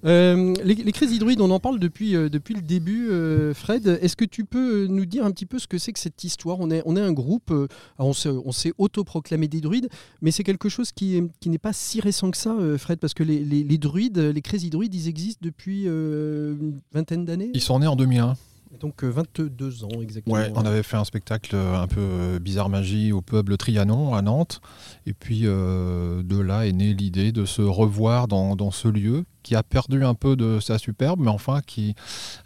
euh, les, les, crises hydroïdes, on en parle depuis, depuis le début. Fred, est-ce que tu peux nous dire un petit peu ce que c'est que cette histoire? On est, on est un groupe. on s'est autoproclamé des druides, mais c'est quelque chose qui, qui n'est pas si récent que ça, Fred, parce que les, les, druides, les crises hydroïdes, ils existent depuis une vingtaine d'années. Ils sont nés en 2001. Donc 22 euh, ans exactement. Ouais, on avait fait un spectacle un peu euh, bizarre magie au peuple Trianon à Nantes. Et puis euh, de là est née l'idée de se revoir dans, dans, ce lieu qui a perdu un peu de sa superbe, mais enfin qui,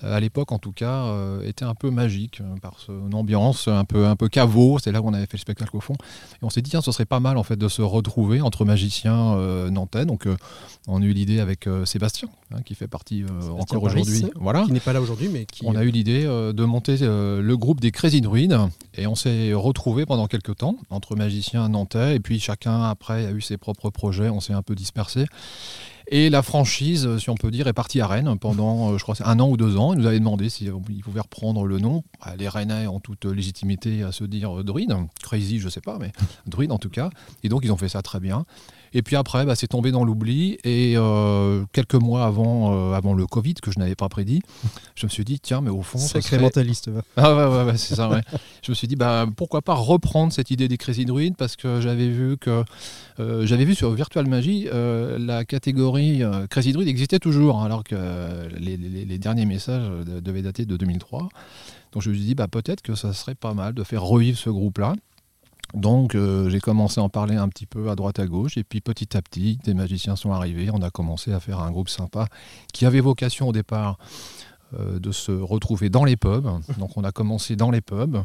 euh, à l'époque en tout cas, euh, était un peu magique euh, par son ambiance un peu, un peu caveau. C'est là où on avait fait le spectacle au fond. Et on s'est dit, tiens, ce serait pas mal en fait de se retrouver entre magiciens nantais. Donc on a eu l'idée avec Sébastien, hein, qui fait partie encore aujourd'hui. Voilà. Qui n'est pas là aujourd'hui, mais qui. On a eu l'idée de monter le groupe des Crazy Druids et on s'est retrouvé pendant quelques temps entre magiciens nantais et puis chacun après a eu ses propres projets. On s'est un peu dispersé. Et la franchise, euh, si on peut dire, est partie à Rennes pendant, euh, je crois, un an ou deux ans. Ils nous avaient demandé s'ils pouvaient reprendre le nom. Bah, les Rennais ont toute légitimité à se dire druide. Crazy, je sais pas, mais druide en tout cas. Et donc, ils ont fait ça très bien. Et puis après, bah, c'est tombé dans l'oubli. Et euh, quelques mois avant, euh, avant le Covid, que je n'avais pas prédit, je me suis dit, tiens, mais au fond. Sacré mentaliste. Ah ouais, ouais, c'est ça, ouais. je me suis dit, bah, pourquoi pas reprendre cette idée des Crazy Druids Parce que j'avais vu que. Euh, j'avais vu sur Virtual Magie, la catégorie Crazy Druid existait toujours, alors que les, les, derniers messages devaient dater de 2003. Donc je me suis dit, bah, peut-être que ça serait pas mal de faire revivre ce groupe-là. Donc euh, j'ai commencé à en parler un petit peu à droite à gauche et puis petit à petit des magiciens sont arrivés, on a commencé à faire un groupe sympa qui avait vocation au départ euh, de se retrouver dans les pubs. Donc on a commencé dans les pubs.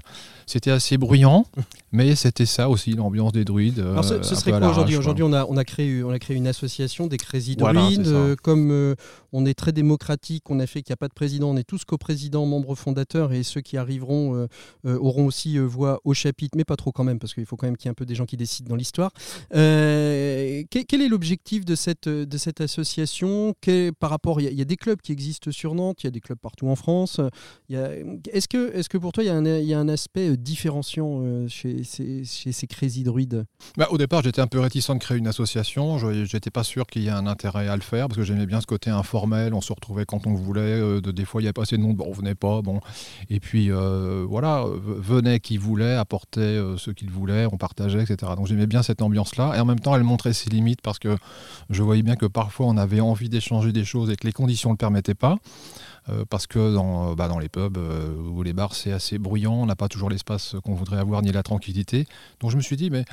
C'était assez bruyant, mais c'était ça aussi l'ambiance des druides. euh, Alors ce, serait quoi aujourd'hui Aujourd'hui, on a, on, a créé, on a créé une association des Crazy Voilà, Druides. Euh, comme euh, on est très démocratique, on a fait qu'il n'y a pas de président, on est tous coprésidents, membres fondateurs, et ceux qui arriveront euh, euh, auront aussi euh, voix au chapitre, mais pas trop quand même, parce qu'il faut quand même qu'il y ait un peu des gens qui décident dans l'histoire. Quel, est l'objectif de cette, association? Par rapport, il y, a- des clubs qui existent sur Nantes, il y a des clubs partout en France. Est-ce que, pour toi, il y, a un- aspect différenciant chez, ces, chez Crazy Druides Bah, au départ, j'étais un peu réticent de créer une association. Je n'étais pas sûr qu'il y ait un intérêt à le faire parce que j'aimais bien ce côté informel. On se retrouvait quand on voulait. euh, de, des fois, il n'y avait pas assez de bon, on venait pas. Bon. Et puis, euh, voilà, venait qui voulait, apportait euh, ce qu'il voulait, on partageait, etc. Donc, j'aimais bien cette ambiance-là. Et en même temps, elle montrait ses limites parce que je voyais bien que parfois, on avait envie d'échanger des choses et que les conditions ne le permettaient pas. Euh, parce que dans, bah, dans les pubs euh, ou les bars, c'est assez bruyant, on n'a pas toujours l'espace qu'on voudrait avoir ni la tranquillité. Donc je me suis dit, mais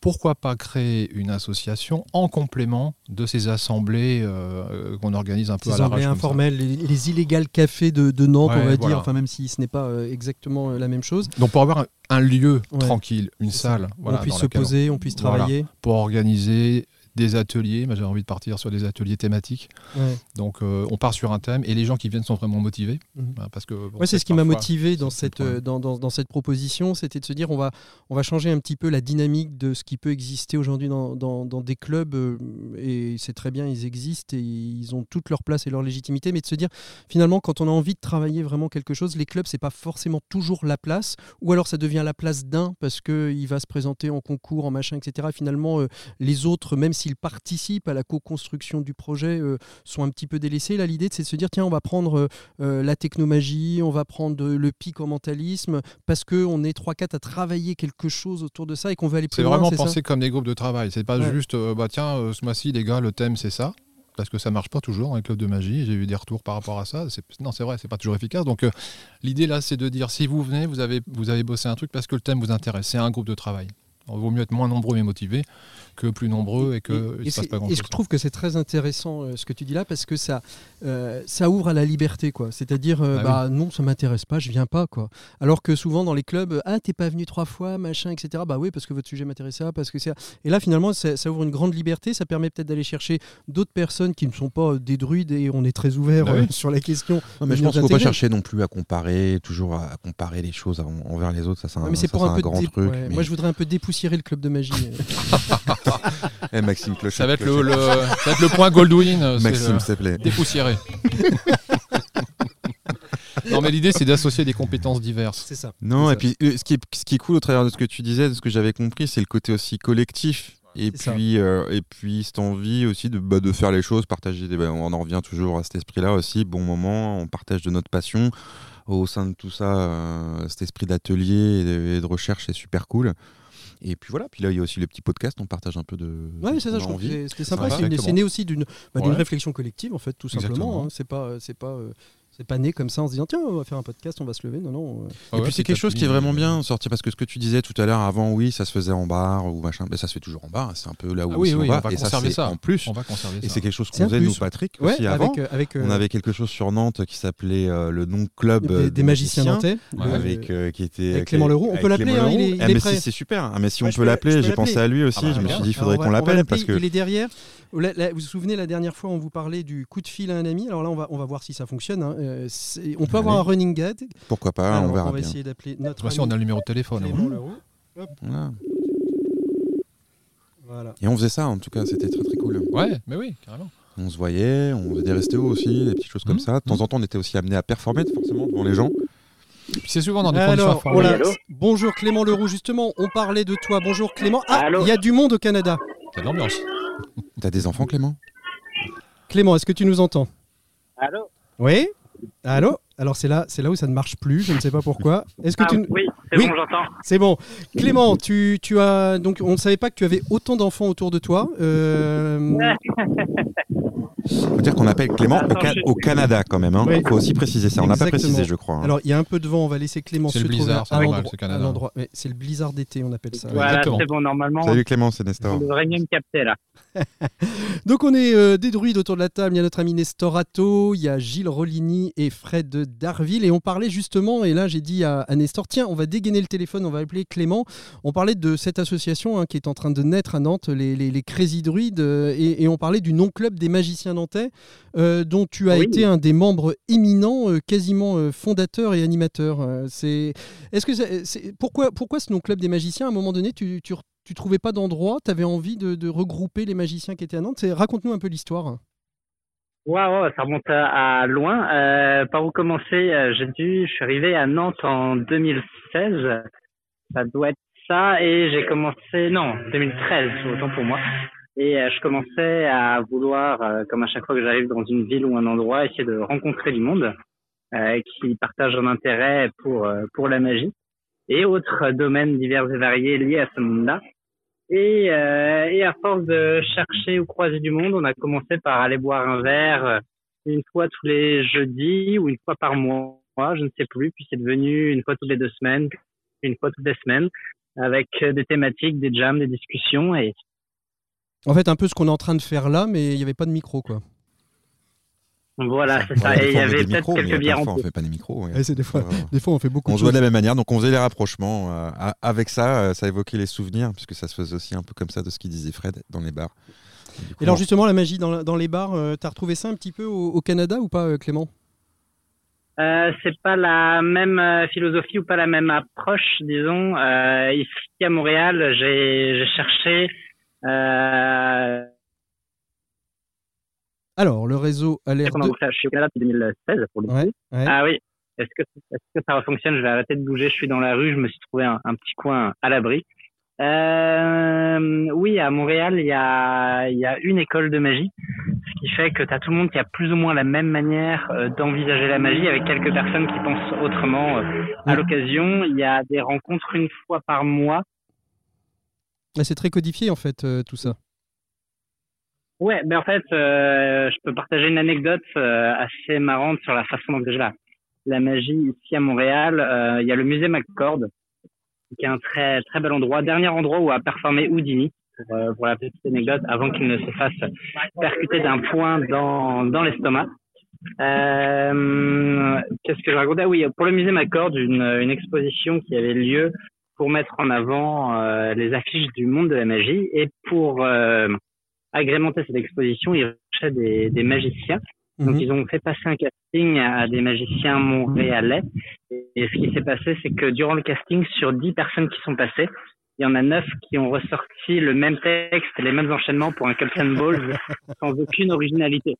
pourquoi pas créer une association en complément de ces assemblées euh, qu'on organise un peu Ces à l'arrache informels, les, les illégales cafés de, de Nantes, Ouais, on va voilà. dire, enfin même si ce n'est pas euh, exactement euh, la même chose, Donc pour avoir un, un lieu Ouais. tranquille, une salle, voilà, on puisse se on- poser, on puisse Voilà. travailler. pour organiser des ateliers. Moi, j'ai envie de partir sur des ateliers thématiques. Ouais. Donc euh, on part sur un thème et les gens qui viennent sont vraiment motivés. Hein, parce que, bon, c'est ce qui m'a motivé dans cette, euh, dans, dans- dans cette proposition, c'était de se dire on va, on va changer un petit peu la dynamique de ce qui peut exister aujourd'hui dans, dans- des clubs, euh, et c'est très bien, ils existent et ils ont toute leur place et leur légitimité, mais de se dire finalement, quand on a envie de travailler vraiment quelque chose, les clubs, c'est pas forcément toujours la place, ou alors ça devient la place d'un parce qu'il va se présenter en concours, en machin, etc. Finalement, les autres, même participent à la co-construction du projet, euh, sont un petit peu délaissés. Là, l'idée, c'est de se dire tiens, on va prendre euh, euh, la technomagie, on va prendre le pic en mentalisme, parce qu'on est 3-4 à travailler quelque chose autour de ça et qu'on veut aller plus loin. vraiment c'est ça pensé comme des groupes de travail. C'est pas Ouais. juste, bah tiens, ce mois-ci, les gars, le thème c'est ça. Parce que ça marche pas toujours dans les clubs de magie. J'ai eu des retours par rapport à ça. C'est- Non, c'est vrai, c'est pas toujours efficace. Donc euh, l'idée là, c'est de dire si vous venez, vous avez, vous avez bossé un truc parce que le thème vous intéresse. C'est un groupe de travail. Il vaut mieux être moins nombreux mais motivés que plus nombreux et que Et- il et se passe pas grand et chose. je trouve que c'est très intéressant euh, ce que tu dis là parce que ça, euh, ça ouvre à la liberté quoi. C'est-à-dire euh, Ah bah non ça m'intéresse pas, je viens pas quoi. Alors que souvent dans les clubs ah t'es pas venu trois fois machin etc. Bah oui parce que votre sujet m'intéressait pas parce que c'est et là finalement ça, ça ouvre une grande liberté, ça permet peut-être d'aller chercher d'autres personnes qui ne sont pas des druides et on est très ouvert Bah euh, oui. sur la question. Non, mais je pense qu'il faut pas chercher non plus à comparer, toujours à comparer les choses en- envers les autres. Ça, c'est un, Ouais, mais c'est ça, pour un peu grand dé- truc. ouais, mais- Moi je voudrais un peu dépoussiérer le club de magie. Eh, Maxime Clochette. Ça va être le, le- ça va être le point Goldwyn. euh, Maxime, le- s'il te plaît. dépoussiéré. non, mais l'idée c'est d'associer des compétences diverses. c'est ça. Non, et puis euh, ce qui, est, ce qui est cool au travers de ce que tu disais, de ce que j'avais compris, c'est le côté aussi collectif. Et puis, euh, et puis cette envie aussi de, bah, de faire les choses, partager des. bah, on en revient toujours à cet esprit-là aussi. Bon moment, on partage de notre passion. Au sein de tout ça, euh, cet esprit d'atelier et de, et de recherche, c'est super cool. Et puis voilà, puis là il y a aussi le petit podcast, on partage un peu de. Ouais, c'est ce ça, je envie. que c'est- c'était sympa. C'est né aussi d'une bah, Ouais. réflexion collective, en fait, tout simplement. Hein. C'est pas, c'est pas, euh, c'est pas né comme ça en se disant tiens, on va faire un podcast, on va se lever. Non, non. Ah et ouais, puis c'est quelque chose qui est vraiment bien sorti parce que ce que tu disais tout à l'heure avant, oui, ça se faisait en bar ou machin, mais ça se fait toujours en bar. C'est un peu là où Ah oui, aussi oui, on on va. va et ça, conserver c'est ça. en plus. On va conserver Et ça. c'est quelque chose qu'on faisait nous. Patrick, Ouais, aussi avant. avec, euh, avec euh, On avait quelque chose sur Nantes qui s'appelait euh, le non club des, des magiciens nantais. Ouais, avec euh, qui était avec Clément Leroux. On peut l'appeler, hein, il est- Ah, mais si, c'est super. Mais si on peut l'appeler, j'ai pensé à lui aussi. Ah je me suis dit, il faudrait qu'on l'appelle parce que Il est derrière. Vous vous souvenez la dernière fois, on vous parlait du coup de fil à un ami? Alors là, on va, on va voir si ça fonctionne. Euh, on peut avoir un running gag. pourquoi pas, Alors, on verra va bien. essayer d'appeler notre. Voici, on a le numéro de téléphone. Clément hein. Leroux. Voilà. Voilà. Et on faisait ça, en tout cas, c'était très très cool. Ouais, mais oui, carrément. On se voyait, on faisait des restos aussi, des petites choses comme Mhm. ça. De temps en temps, on était aussi amené à performer forcément devant les gens. Puis c'est souvent dans des conditions Alors, informelles. voilà. Bonjour Clément Leroux, justement, on parlait de toi. Bonjour Clément. Ah, il y a du monde au Canada. C'est de l'ambiance. T'as des enfants, Clément? Clément, est-ce que tu nous entends? Allô? Oui? Allô Alors c'est là, c'est là où ça ne marche plus, je ne sais pas pourquoi. Est-ce que Ah, tu... Oui, c'est Oui. bon, j'entends. C'est bon. Clément, tu, tu as donc on ne savait pas que tu avais autant d'enfants autour de toi. Euh, Faut dire qu'on appelle Clément au, Ca- Canada quand même. Il Oui. faut aussi préciser ça. On n'a pas précisé, je crois. hein. alors il y a un peu de vent, on va laisser Clément C'est se le trouver blizzard, c'est à l'endroit- c'est le blizzard d'été, on appelle ça. Voilà, c'est bon, normalement, Salut Clément, c'est Nestor. on devrait mieux me capter là. Donc on est euh, des druides autour de la table. Il y a notre ami Nestor Atto, il y a Gilles Roligny et Fred Darville. Et on parlait justement, et là j'ai dit à, à Nestor, tiens, on va dégainer le téléphone, on va appeler Clément. On parlait de cette association hein, qui est en train de naître à Nantes, les, les, les Crazy Druides, euh, et, et on parlait du non-club des magiciens nantais, euh, dont tu as Oui. été un des membres éminents, euh, quasiment euh, fondateur et animateur. C'est, est-ce que c'est- pourquoi, pourquoi ce non-club des magiciens? À un moment donné, tu, tu, tu trouvais pas d'endroit, tu avais envie de, de regrouper les magiciens qui étaient à Nantes? C'est- Raconte-nous un peu l'histoire. Waouh, ça remonte à, à loin. Euh, par où commencer? J'ai dû, je suis arrivé à Nantes en 2016. Ça doit être ça. Et j'ai commencé, non, 2013, autant pour moi. Et euh, je commençais à vouloir, euh, comme à chaque fois que j'arrive dans une ville ou un endroit, essayer de rencontrer du monde euh, qui partage un intérêt pour pour la magie et autres domaines divers et variés liés à ce monde-là. Et, euh, et à force de chercher ou croiser du monde, on a commencé par aller boire un verre une fois tous les jeudis ou une fois par mois, je ne sais plus. Puis c'est devenu une fois toutes les deux semaines, une fois toutes les semaines, avec des thématiques, des jams, des discussions. Et En fait, un peu ce qu'on est en train de faire là, mais il n'y avait pas de micro, quoi. voilà, c'est ça. Il y avait des peut-être quelques bières en parfois, on plus. fait pas des micros. ouais. Des fois, Voilà. des fois, on fait beaucoup On de jouait de la même manière, donc on faisait les rapprochements. euh, avec ça, euh, ça évoquait les souvenirs, puisque ça se faisait aussi un peu comme ça de ce qu'il disait Fred dans les bars. Et du coup, Et alors on- justement, la magie dans, les bars, euh, t'as retrouvé ça un petit peu au, au Canada ou pas, euh, Clément? Euh, c'est pas la même philosophie ou pas la même approche, disons. Euh, ici à Montréal, j'ai j'ai cherché. Euh, Alors, le réseau a l'air pendant de... je suis au Canada depuis 2016 pour le coup. Ouais, ouais. Ah oui. Est-ce que, ça fonctionne? Je vais arrêter de bouger. Je suis dans la rue. Je me suis trouvé un, un petit coin à l'abri. Euh, oui, à Montréal, il y a, il y a une école de magie, ce qui fait que tu as tout le monde qui a plus ou moins la même manière euh, d'envisager la magie, avec quelques personnes qui pensent autrement euh, à l'occasion. Il y a des rencontres une fois par mois. Ah, C'est très codifié, en fait, euh, tout ça. Ouais, ben en fait, euh, je peux partager une anecdote euh, assez marrante sur la façon dont j'ai la, magie ici à Montréal. Il y a le musée McCord, qui est un très très bel endroit, dernier endroit où a performé Houdini. Pour, la petite anecdote, avant qu'il ne se fasse percuter d'un point dans, dans l'estomac. Qu'est-ce que je racontais? Ah Oui, pour le musée McCord, une exposition qui avait lieu pour mettre en avant euh, les affiches du monde de la magie et pour euh, agrémenter cette exposition, ils recherchaient des, des magiciens. Donc, Mhm. ils ont fait passer un casting à des magiciens montréalais. Et ce qui s'est passé, c'est que durant le casting, sur 10 personnes qui sont passées, il y en a 9 qui ont ressorti le même texte les mêmes enchaînements pour un Captain Balls sans aucune originalité.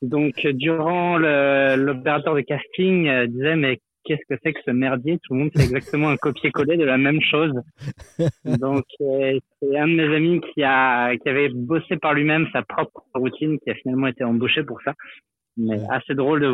Donc, durant l'opérateur de casting euh, disait, mais qu'est-ce que c'est que ce merdier? Tout le monde fait exactement un copier-coller de la même chose. Donc, euh, c'est un de mes amis qui a qui avait bossé par lui-même sa propre routine, qui a finalement été embauché pour ça. Mais assez drôle de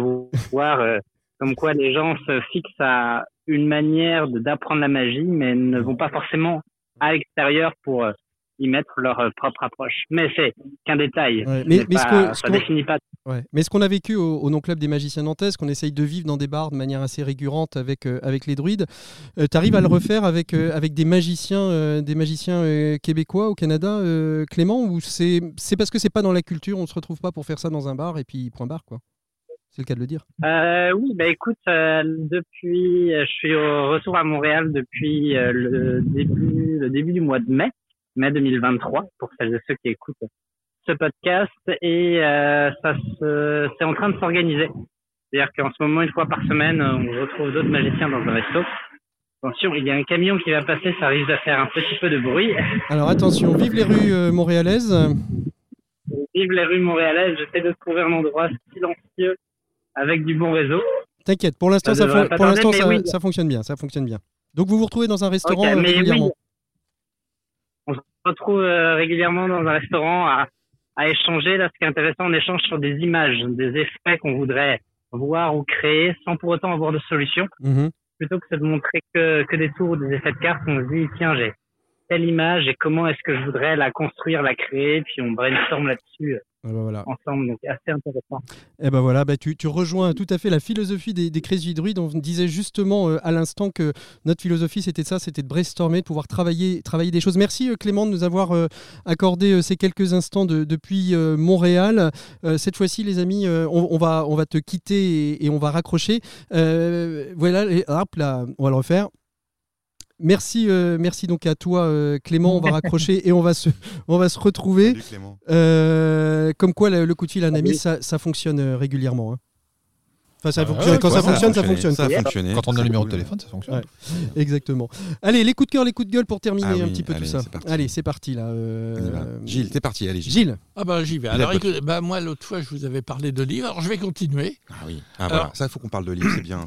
voir euh, comme quoi les gens se fixent à une manière d'apprendre la magie, mais ne vont pas forcément à l'extérieur pour euh, y mettre leur euh, propre approche. Mais c'est qu'un détail. Ouais, mais- ce pas- ça qu'on- définit pas. Ouais. Mais ce qu'on a vécu au, au non-club des magiciens nantais, ce qu'on essaye de vivre dans des bars de manière assez récurrente avec, euh, avec les druides, tu arrives à le refaire avec, euh, avec des magiciens, euh, des magiciens euh, québécois au Canada, euh, Clément, ou c'est c'est parce que c'est pas dans la culture, on se retrouve pas pour faire ça dans un bar et puis point barre, quoi. C'est le cas de le dire. Euh, oui, bah écoute, euh, depuis, je suis au retour à Montréal depuis euh, le début, le début du mois de mai, mai 2023, pour celles et ceux qui écoutent ce podcast, et euh, ça se, c'est en train de s'organiser. C'est-à-dire qu'en ce moment, une fois par semaine, on retrouve d'autres magiciens dans un resto. Attention, il y a un camion qui va passer, ça risque de faire un petit peu de bruit. Alors attention, vive les rues euh, montréalaises. Vive les rues montréalaises, j'essaie de trouver un endroit silencieux avec du bon réseau. T'inquiète, pour l'instant, Ça fon- pour l'instant, ça, oui. ça fonctionne bien, ça fonctionne bien. Donc vous vous retrouvez dans un restaurant euh, oui. On se retrouve euh, régulièrement dans un restaurant à, à échanger. Là, ce qui est intéressant, on échange sur des images, des effets qu'on voudrait voir ou créer sans pour autant avoir de solution. Mhm. plutôt que de montrer que, que des tours ou des effets de cartes, on se dit, tiens, j'ai telle image et comment est-ce que je voudrais la construire, la créer, puis on brainstorm là-dessus. Ah bah voilà. ensemble, donc assez intéressant. Et eh ben voilà, bah tu, tu, rejoins tout à fait la philosophie des, des Crazy Druids. On disait justement euh, à l'instant que notre philosophie c'était ça, c'était de brainstormer, de pouvoir travailler, travailler des choses. Merci euh, Clément de nous avoir euh, accordé ces quelques instants de, depuis Montréal. cette fois-ci, les amis, on, on, va, on va te quitter et, et on va raccrocher. voilà, et, hop là, on va le refaire. Merci, euh, merci donc à toi euh, Clément. On va raccrocher et on va se, on va se retrouver. Euh, comme quoi le, coup de fil à un ami, ça, ça fonctionne régulièrement. Hein. Enfin, ça fonctionne. Quand ça, fonctionne, ça fonctionne. Ça Quand on a le numéro de téléphone, ça fonctionne. exactement. Allez, les coups de cœur, les coups de gueule pour terminer ah un petit peu tout ça. Allez, c'est parti là. Gilles, t'es parti. Allez, Gilles. Ah bah j'y vais. Alors, bah, moi l'autre fois, je vous avais parlé de livres. Alors, je vais continuer. Ah oui. Ah voilà. Ça, il faut qu'on parle de livres, c'est bien.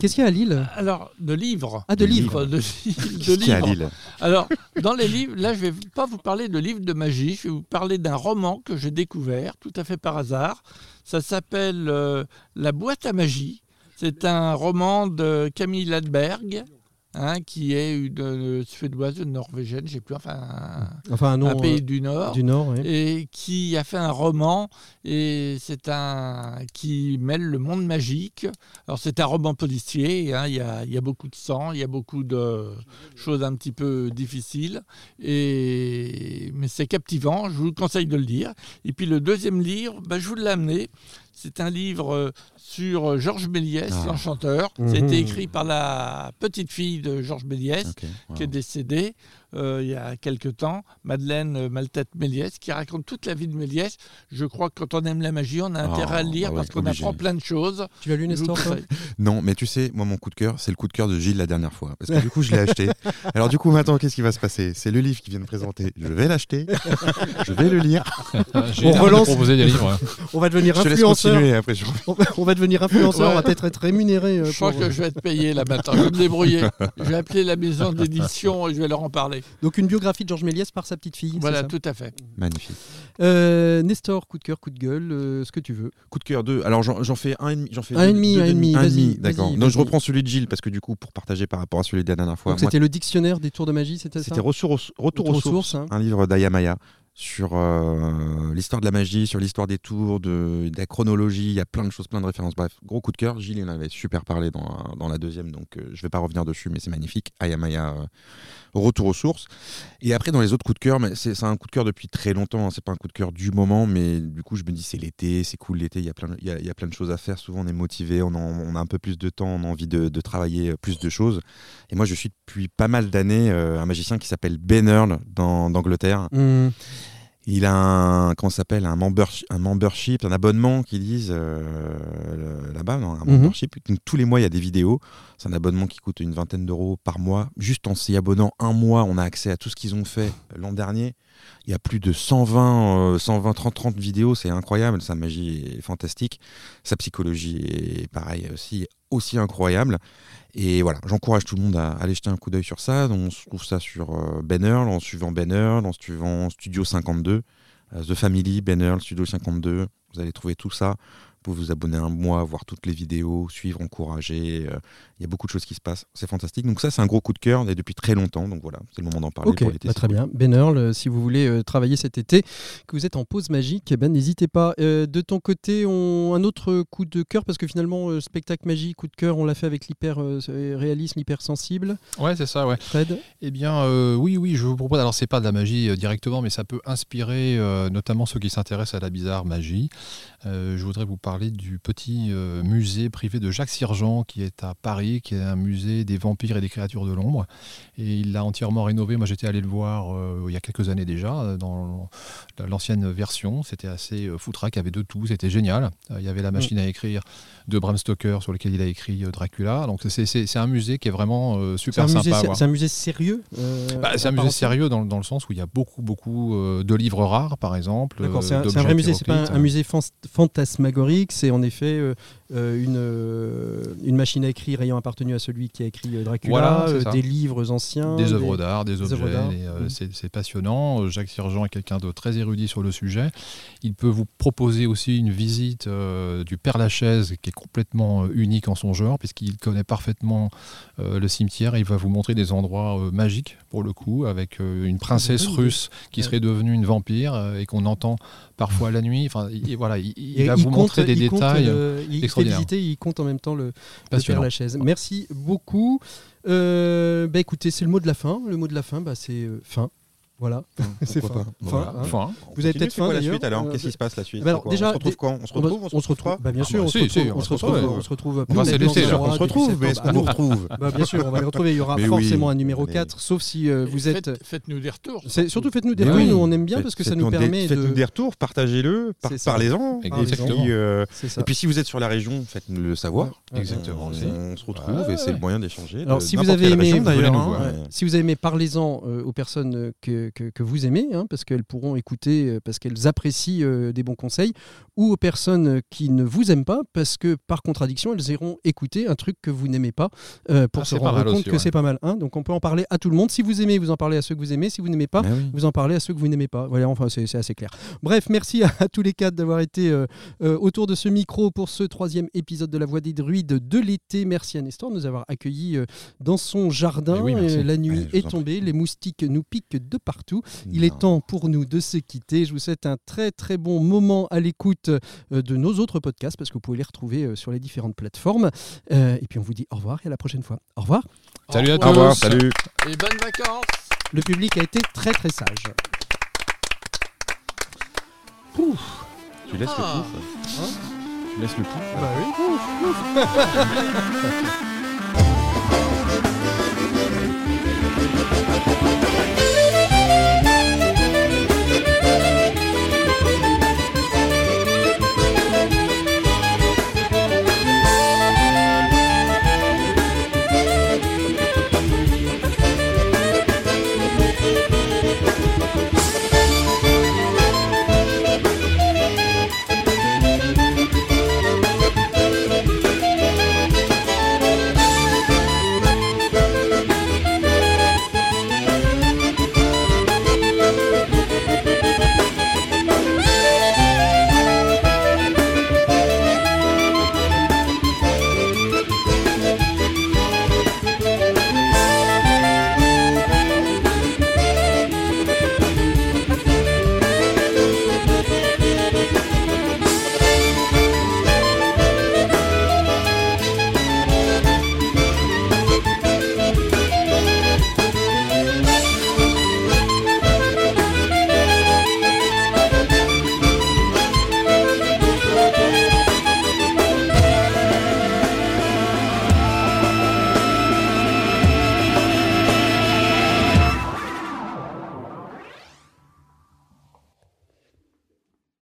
Qu'est-ce qu'il y a à Lille? Alors, de livres. Ah, de livres. De, Qu'est-ce qu'il y a à Lille? Alors, dans les livres, là, je vais pas vous parler de livres de magie. Je vais vous parler d'un roman que j'ai découvert tout à fait par hasard. Ça s'appelle euh, La boîte à magie. C'est un roman de Camille Ladberg, hein, qui est une, euh, suédoise, une norvégienne, je sais plus, enfin, un, un pays euh, du Nord, du Nord et qui a fait un roman et c'est un qui mêle le monde magique. Alors c'est un roman policier, hein, il, y a, y a, beaucoup de sang, il y a beaucoup de choses un petit peu difficiles, et mais c'est captivant. Je vous conseille de le lire. Et puis le deuxième livre, bah, je vous l'ai amené. C'est un livre sur euh, Georges Méliès, ah. l'enchanteur. Ça a été mhm. écrit par la petite fille de Georges Méliès, qui est décédée. Euh, il y a quelque temps, Madeleine euh, Maltête Méliès, qui raconte toute la vie de Méliès. Je crois que quand on aime la magie, on a intérêt à le lire ah parce qu'on apprend plein de choses. Tu l'as lu, Nestor Non, mais tu sais, moi, mon coup de cœur, c'est le coup de cœur de Gilles la dernière fois. Parce que du coup, je l'ai acheté. Alors, du coup, maintenant, qu'est-ce qui va se passer? C'est le livre qui vient de présenter. Je vais l'acheter. je vais le lire. on relance. Proposer des livres. on va devenir influenceur. Après, on va devenir influenceur. On va peut-être être rémunéré. Euh, je crois que je vais être payé là maintenant. Je vais me débrouiller. Je vais appeler la maison d'édition et je vais leur en parler. Donc, une biographie de Georges Méliès par sa petite fille. Voilà, tout à fait. Magnifique. Euh, Nestor, coup de cœur, coup de gueule, euh, ce que tu veux. Coup de cœur, deux. Alors j'en fais un et demi. Fais un et demi, un et demi. D'accord. Donc je reprends celui de Gilles parce que du coup, pour partager par rapport à celui de la dernière fois. C'était le dictionnaire des tours de magie, c'était ça C'était Retour, aux, sources, hein. un livre d'Ayamaya sur euh, l'histoire de la magie, sur l'histoire des tours, de, la chronologie, il y a plein de choses, plein de références. Bref, gros coup de cœur. Gilles il en avait super parlé dans, dans la deuxième, donc je ne vais pas revenir dessus, mais c'est magnifique. Ayamaya, retour aux sources. Et après, dans les autres coups de cœur, c'est un coup de cœur depuis très longtemps. Hein. C'est pas un coup de cœur du moment, mais du coup, je me dis c'est l'été, c'est cool l'été. Il y a plein, il y a, plein de choses à faire. Souvent, on est motivé, on, a un peu plus de temps, on a envie de, travailler euh, plus de choses. Et moi, je suis depuis pas mal d'années euh, un magicien qui s'appelle Ben Earl d'Angleterre. Mmh. Il a un, comment s'appelle, un, membership, un membership, un abonnement qu'ils disent euh, là-bas, un mhm. membership. tous les mois, il y a des vidéos. C'est un abonnement qui coûte une vingtaine d'euros par mois. Juste en s'y abonnant un mois, on a accès à tout ce qu'ils ont fait l'an dernier. Il y a plus de 120, 120 30, 30 vidéos. C'est incroyable. Sa magie est fantastique. Sa psychologie est pareil aussi, aussi incroyable. Et voilà, j'encourage tout le monde à aller jeter un coup d'œil sur ça. on se trouve ça sur euh, Ben Earl, en suivant Ben Earl, en suivant Studio 52, euh, The Family, Ben Earl, Studio 52. Vous allez trouver tout ça pouvez vous abonner un mois, voir toutes les vidéos, suivre, encourager. Euh, il y a beaucoup de choses qui se passent. C'est fantastique. Donc ça, c'est un gros coup de cœur et depuis très longtemps. Donc voilà, c'est le moment d'en parler pour l'été. Bah, très bien. Ben Earl, euh, si vous voulez euh, travailler cet été, que vous êtes en pause magique, eh ben, n'hésitez pas. de ton côté, on... un autre coup de cœur, parce que finalement, spectacle magique, coup de cœur, on l'a fait avec l'hyper réalisme, hyper sensible. Ouais, c'est ça, ouais. Fred? Eh bien, oui, oui, je vous propose. Alors, c'est pas de la magie directement, mais ça peut inspirer notamment ceux qui s'intéressent à la bizarre magie. je voudrais vous parler du petit euh, musée privé de Jacques Sirgent qui est à Paris, qui est un musée des vampires et des créatures de l'ombre. Et il l'a entièrement rénové. Moi, j'étais allé le voir euh, il y a quelques années déjà, euh, dans l'ancienne version. C'était assez foutraque, il y avait de tout, c'était génial. Il y avait la mm. machine à écrire de Bram Stoker sur lequel il a écrit Dracula. Donc c'est un musée qui est vraiment super sympa. C'est un musée sérieux bah, C'est un musée sérieux dans, dans, le sens où il y a beaucoup, beaucoup de livres rares, par exemple. D'accord, c'est un, vrai musée, c'est pas un, musée fant- C'est en effet euh, une, euh, une machine à écrire ayant appartenu à celui qui a écrit euh, Dracula, Voilà, euh, des livres anciens. Des œuvres d'art, des des objets, œuvres d'art. et, euh, Mhm. c'est passionnant. Euh, Jacques Sergent est quelqu'un de très érudit sur le sujet. Il peut vous proposer aussi une visite euh, du Père Lachaise qui est complètement euh, unique en son genre puisqu'il connaît parfaitement euh, le cimetière. Il va vous montrer des endroits euh, magiques pour le coup avec euh, une princesse russe qui serait devenue une vampire euh, et qu'on entend parfois la nuit. Enfin, il, voilà, il, va vous compte- montrer des détails le- il. Visiter, il compte en même temps le, le Père. Lachaise. Merci beaucoup. Euh, bah écoutez, c'est le mot de la fin. Le mot de la fin, bah, c'est euh, fin. Voilà. c'est fin. Fin, Voilà. hein. Vous avez peut-être c'est quoi la suite alors Euh, Qu'est-ce qui se passe la suite bah déjà, on se retrouve quand On se retrouve on se retrouve. Bah, bien Ah sûr, bah on, si, se retrouve, si, on on se retrouve. retrouve. On se retrouve. On va se là, On retrouve, mais est-ce septembre. qu'on nous retrouve Bah, bien sûr, on va les retrouver. Il y aura Mais oui. forcément un numéro Allez. 4, sauf si euh, vous êtes. Faites- Faites-nous des retours. C'est- Surtout faites-nous des retours, oui. nous on aime bien parce que ça nous permet Faites-nous de. des retours, partagez-le, parlez-en. Et Exactement. puis, euh, et si vous êtes sur la région, faites-nous le savoir. Ouais. Exactement On, se retrouve et c'est le moyen d'échanger. Alors, si vous avez aimé, d'ailleurs. Si vous aimez, parlez-en euh, aux personnes que, que, que vous aimez, hein, parce qu'elles pourront écouter, euh, parce qu'elles apprécient euh, des bons conseils, ou aux personnes qui ne vous aiment pas, parce que par contradiction, elles iront écouter un truc que vous n'aimez pas, euh, pour Ah, se rendre compte aussi, que ouais. c'est pas mal. hein. Donc on peut en parler à tout le monde. Si vous aimez, vous en parlez à ceux que vous aimez. Si vous n'aimez pas, oui. vous en parlez à ceux que vous n'aimez pas. Voilà, enfin, c'est assez clair. Bref, merci à, à tous les quatre d'avoir été euh, autour de ce micro pour ce troisième épisode de La Voix des Druides de l'été. Merci à Nestor de nous avoir accueillis dans son jardin. Oui, la nuit Ouais, est tombée, les moustiques nous piquent de partout. Il est temps pour nous de se quitter. Je vous souhaite un très très bon moment à l'écoute euh, de nos autres podcasts parce que vous pouvez les retrouver euh, sur les différentes plateformes. Euh, et puis on vous dit au revoir et à la prochaine fois. Au revoir. Salut à Au revoir, tous. salut. Et bonnes vacances. Le public a été très très sage. Tu laisses Ah. le pouf Tu laisses le pouf Bah oui.